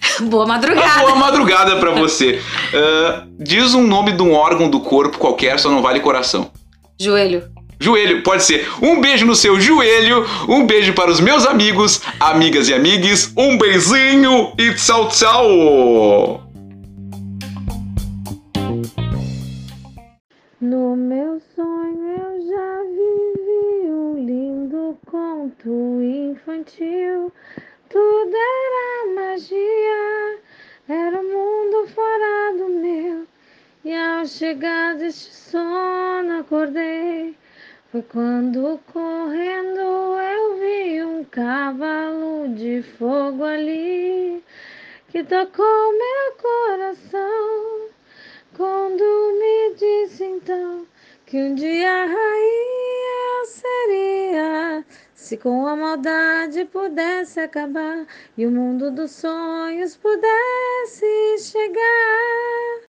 Boa uma madrugada. boa madrugada pra você. Ah, diz um nome de um órgão do corpo qualquer, só não vale coração. Joelho. Joelho, pode ser. Um beijo no seu joelho, um beijo para os meus amigos, amigas e amigues, um beijinho e tchau, tchau! No meu sonho eu já vivi um lindo conto infantil. Tudo era magia, era um mundo fora do meu. E ao chegar deste sono acordei. Foi quando correndo eu vi um cavalo de fogo ali que tocou meu coração. Quando me disse então que um dia rainha seria, se com a maldade pudesse acabar e o mundo dos sonhos pudesse chegar.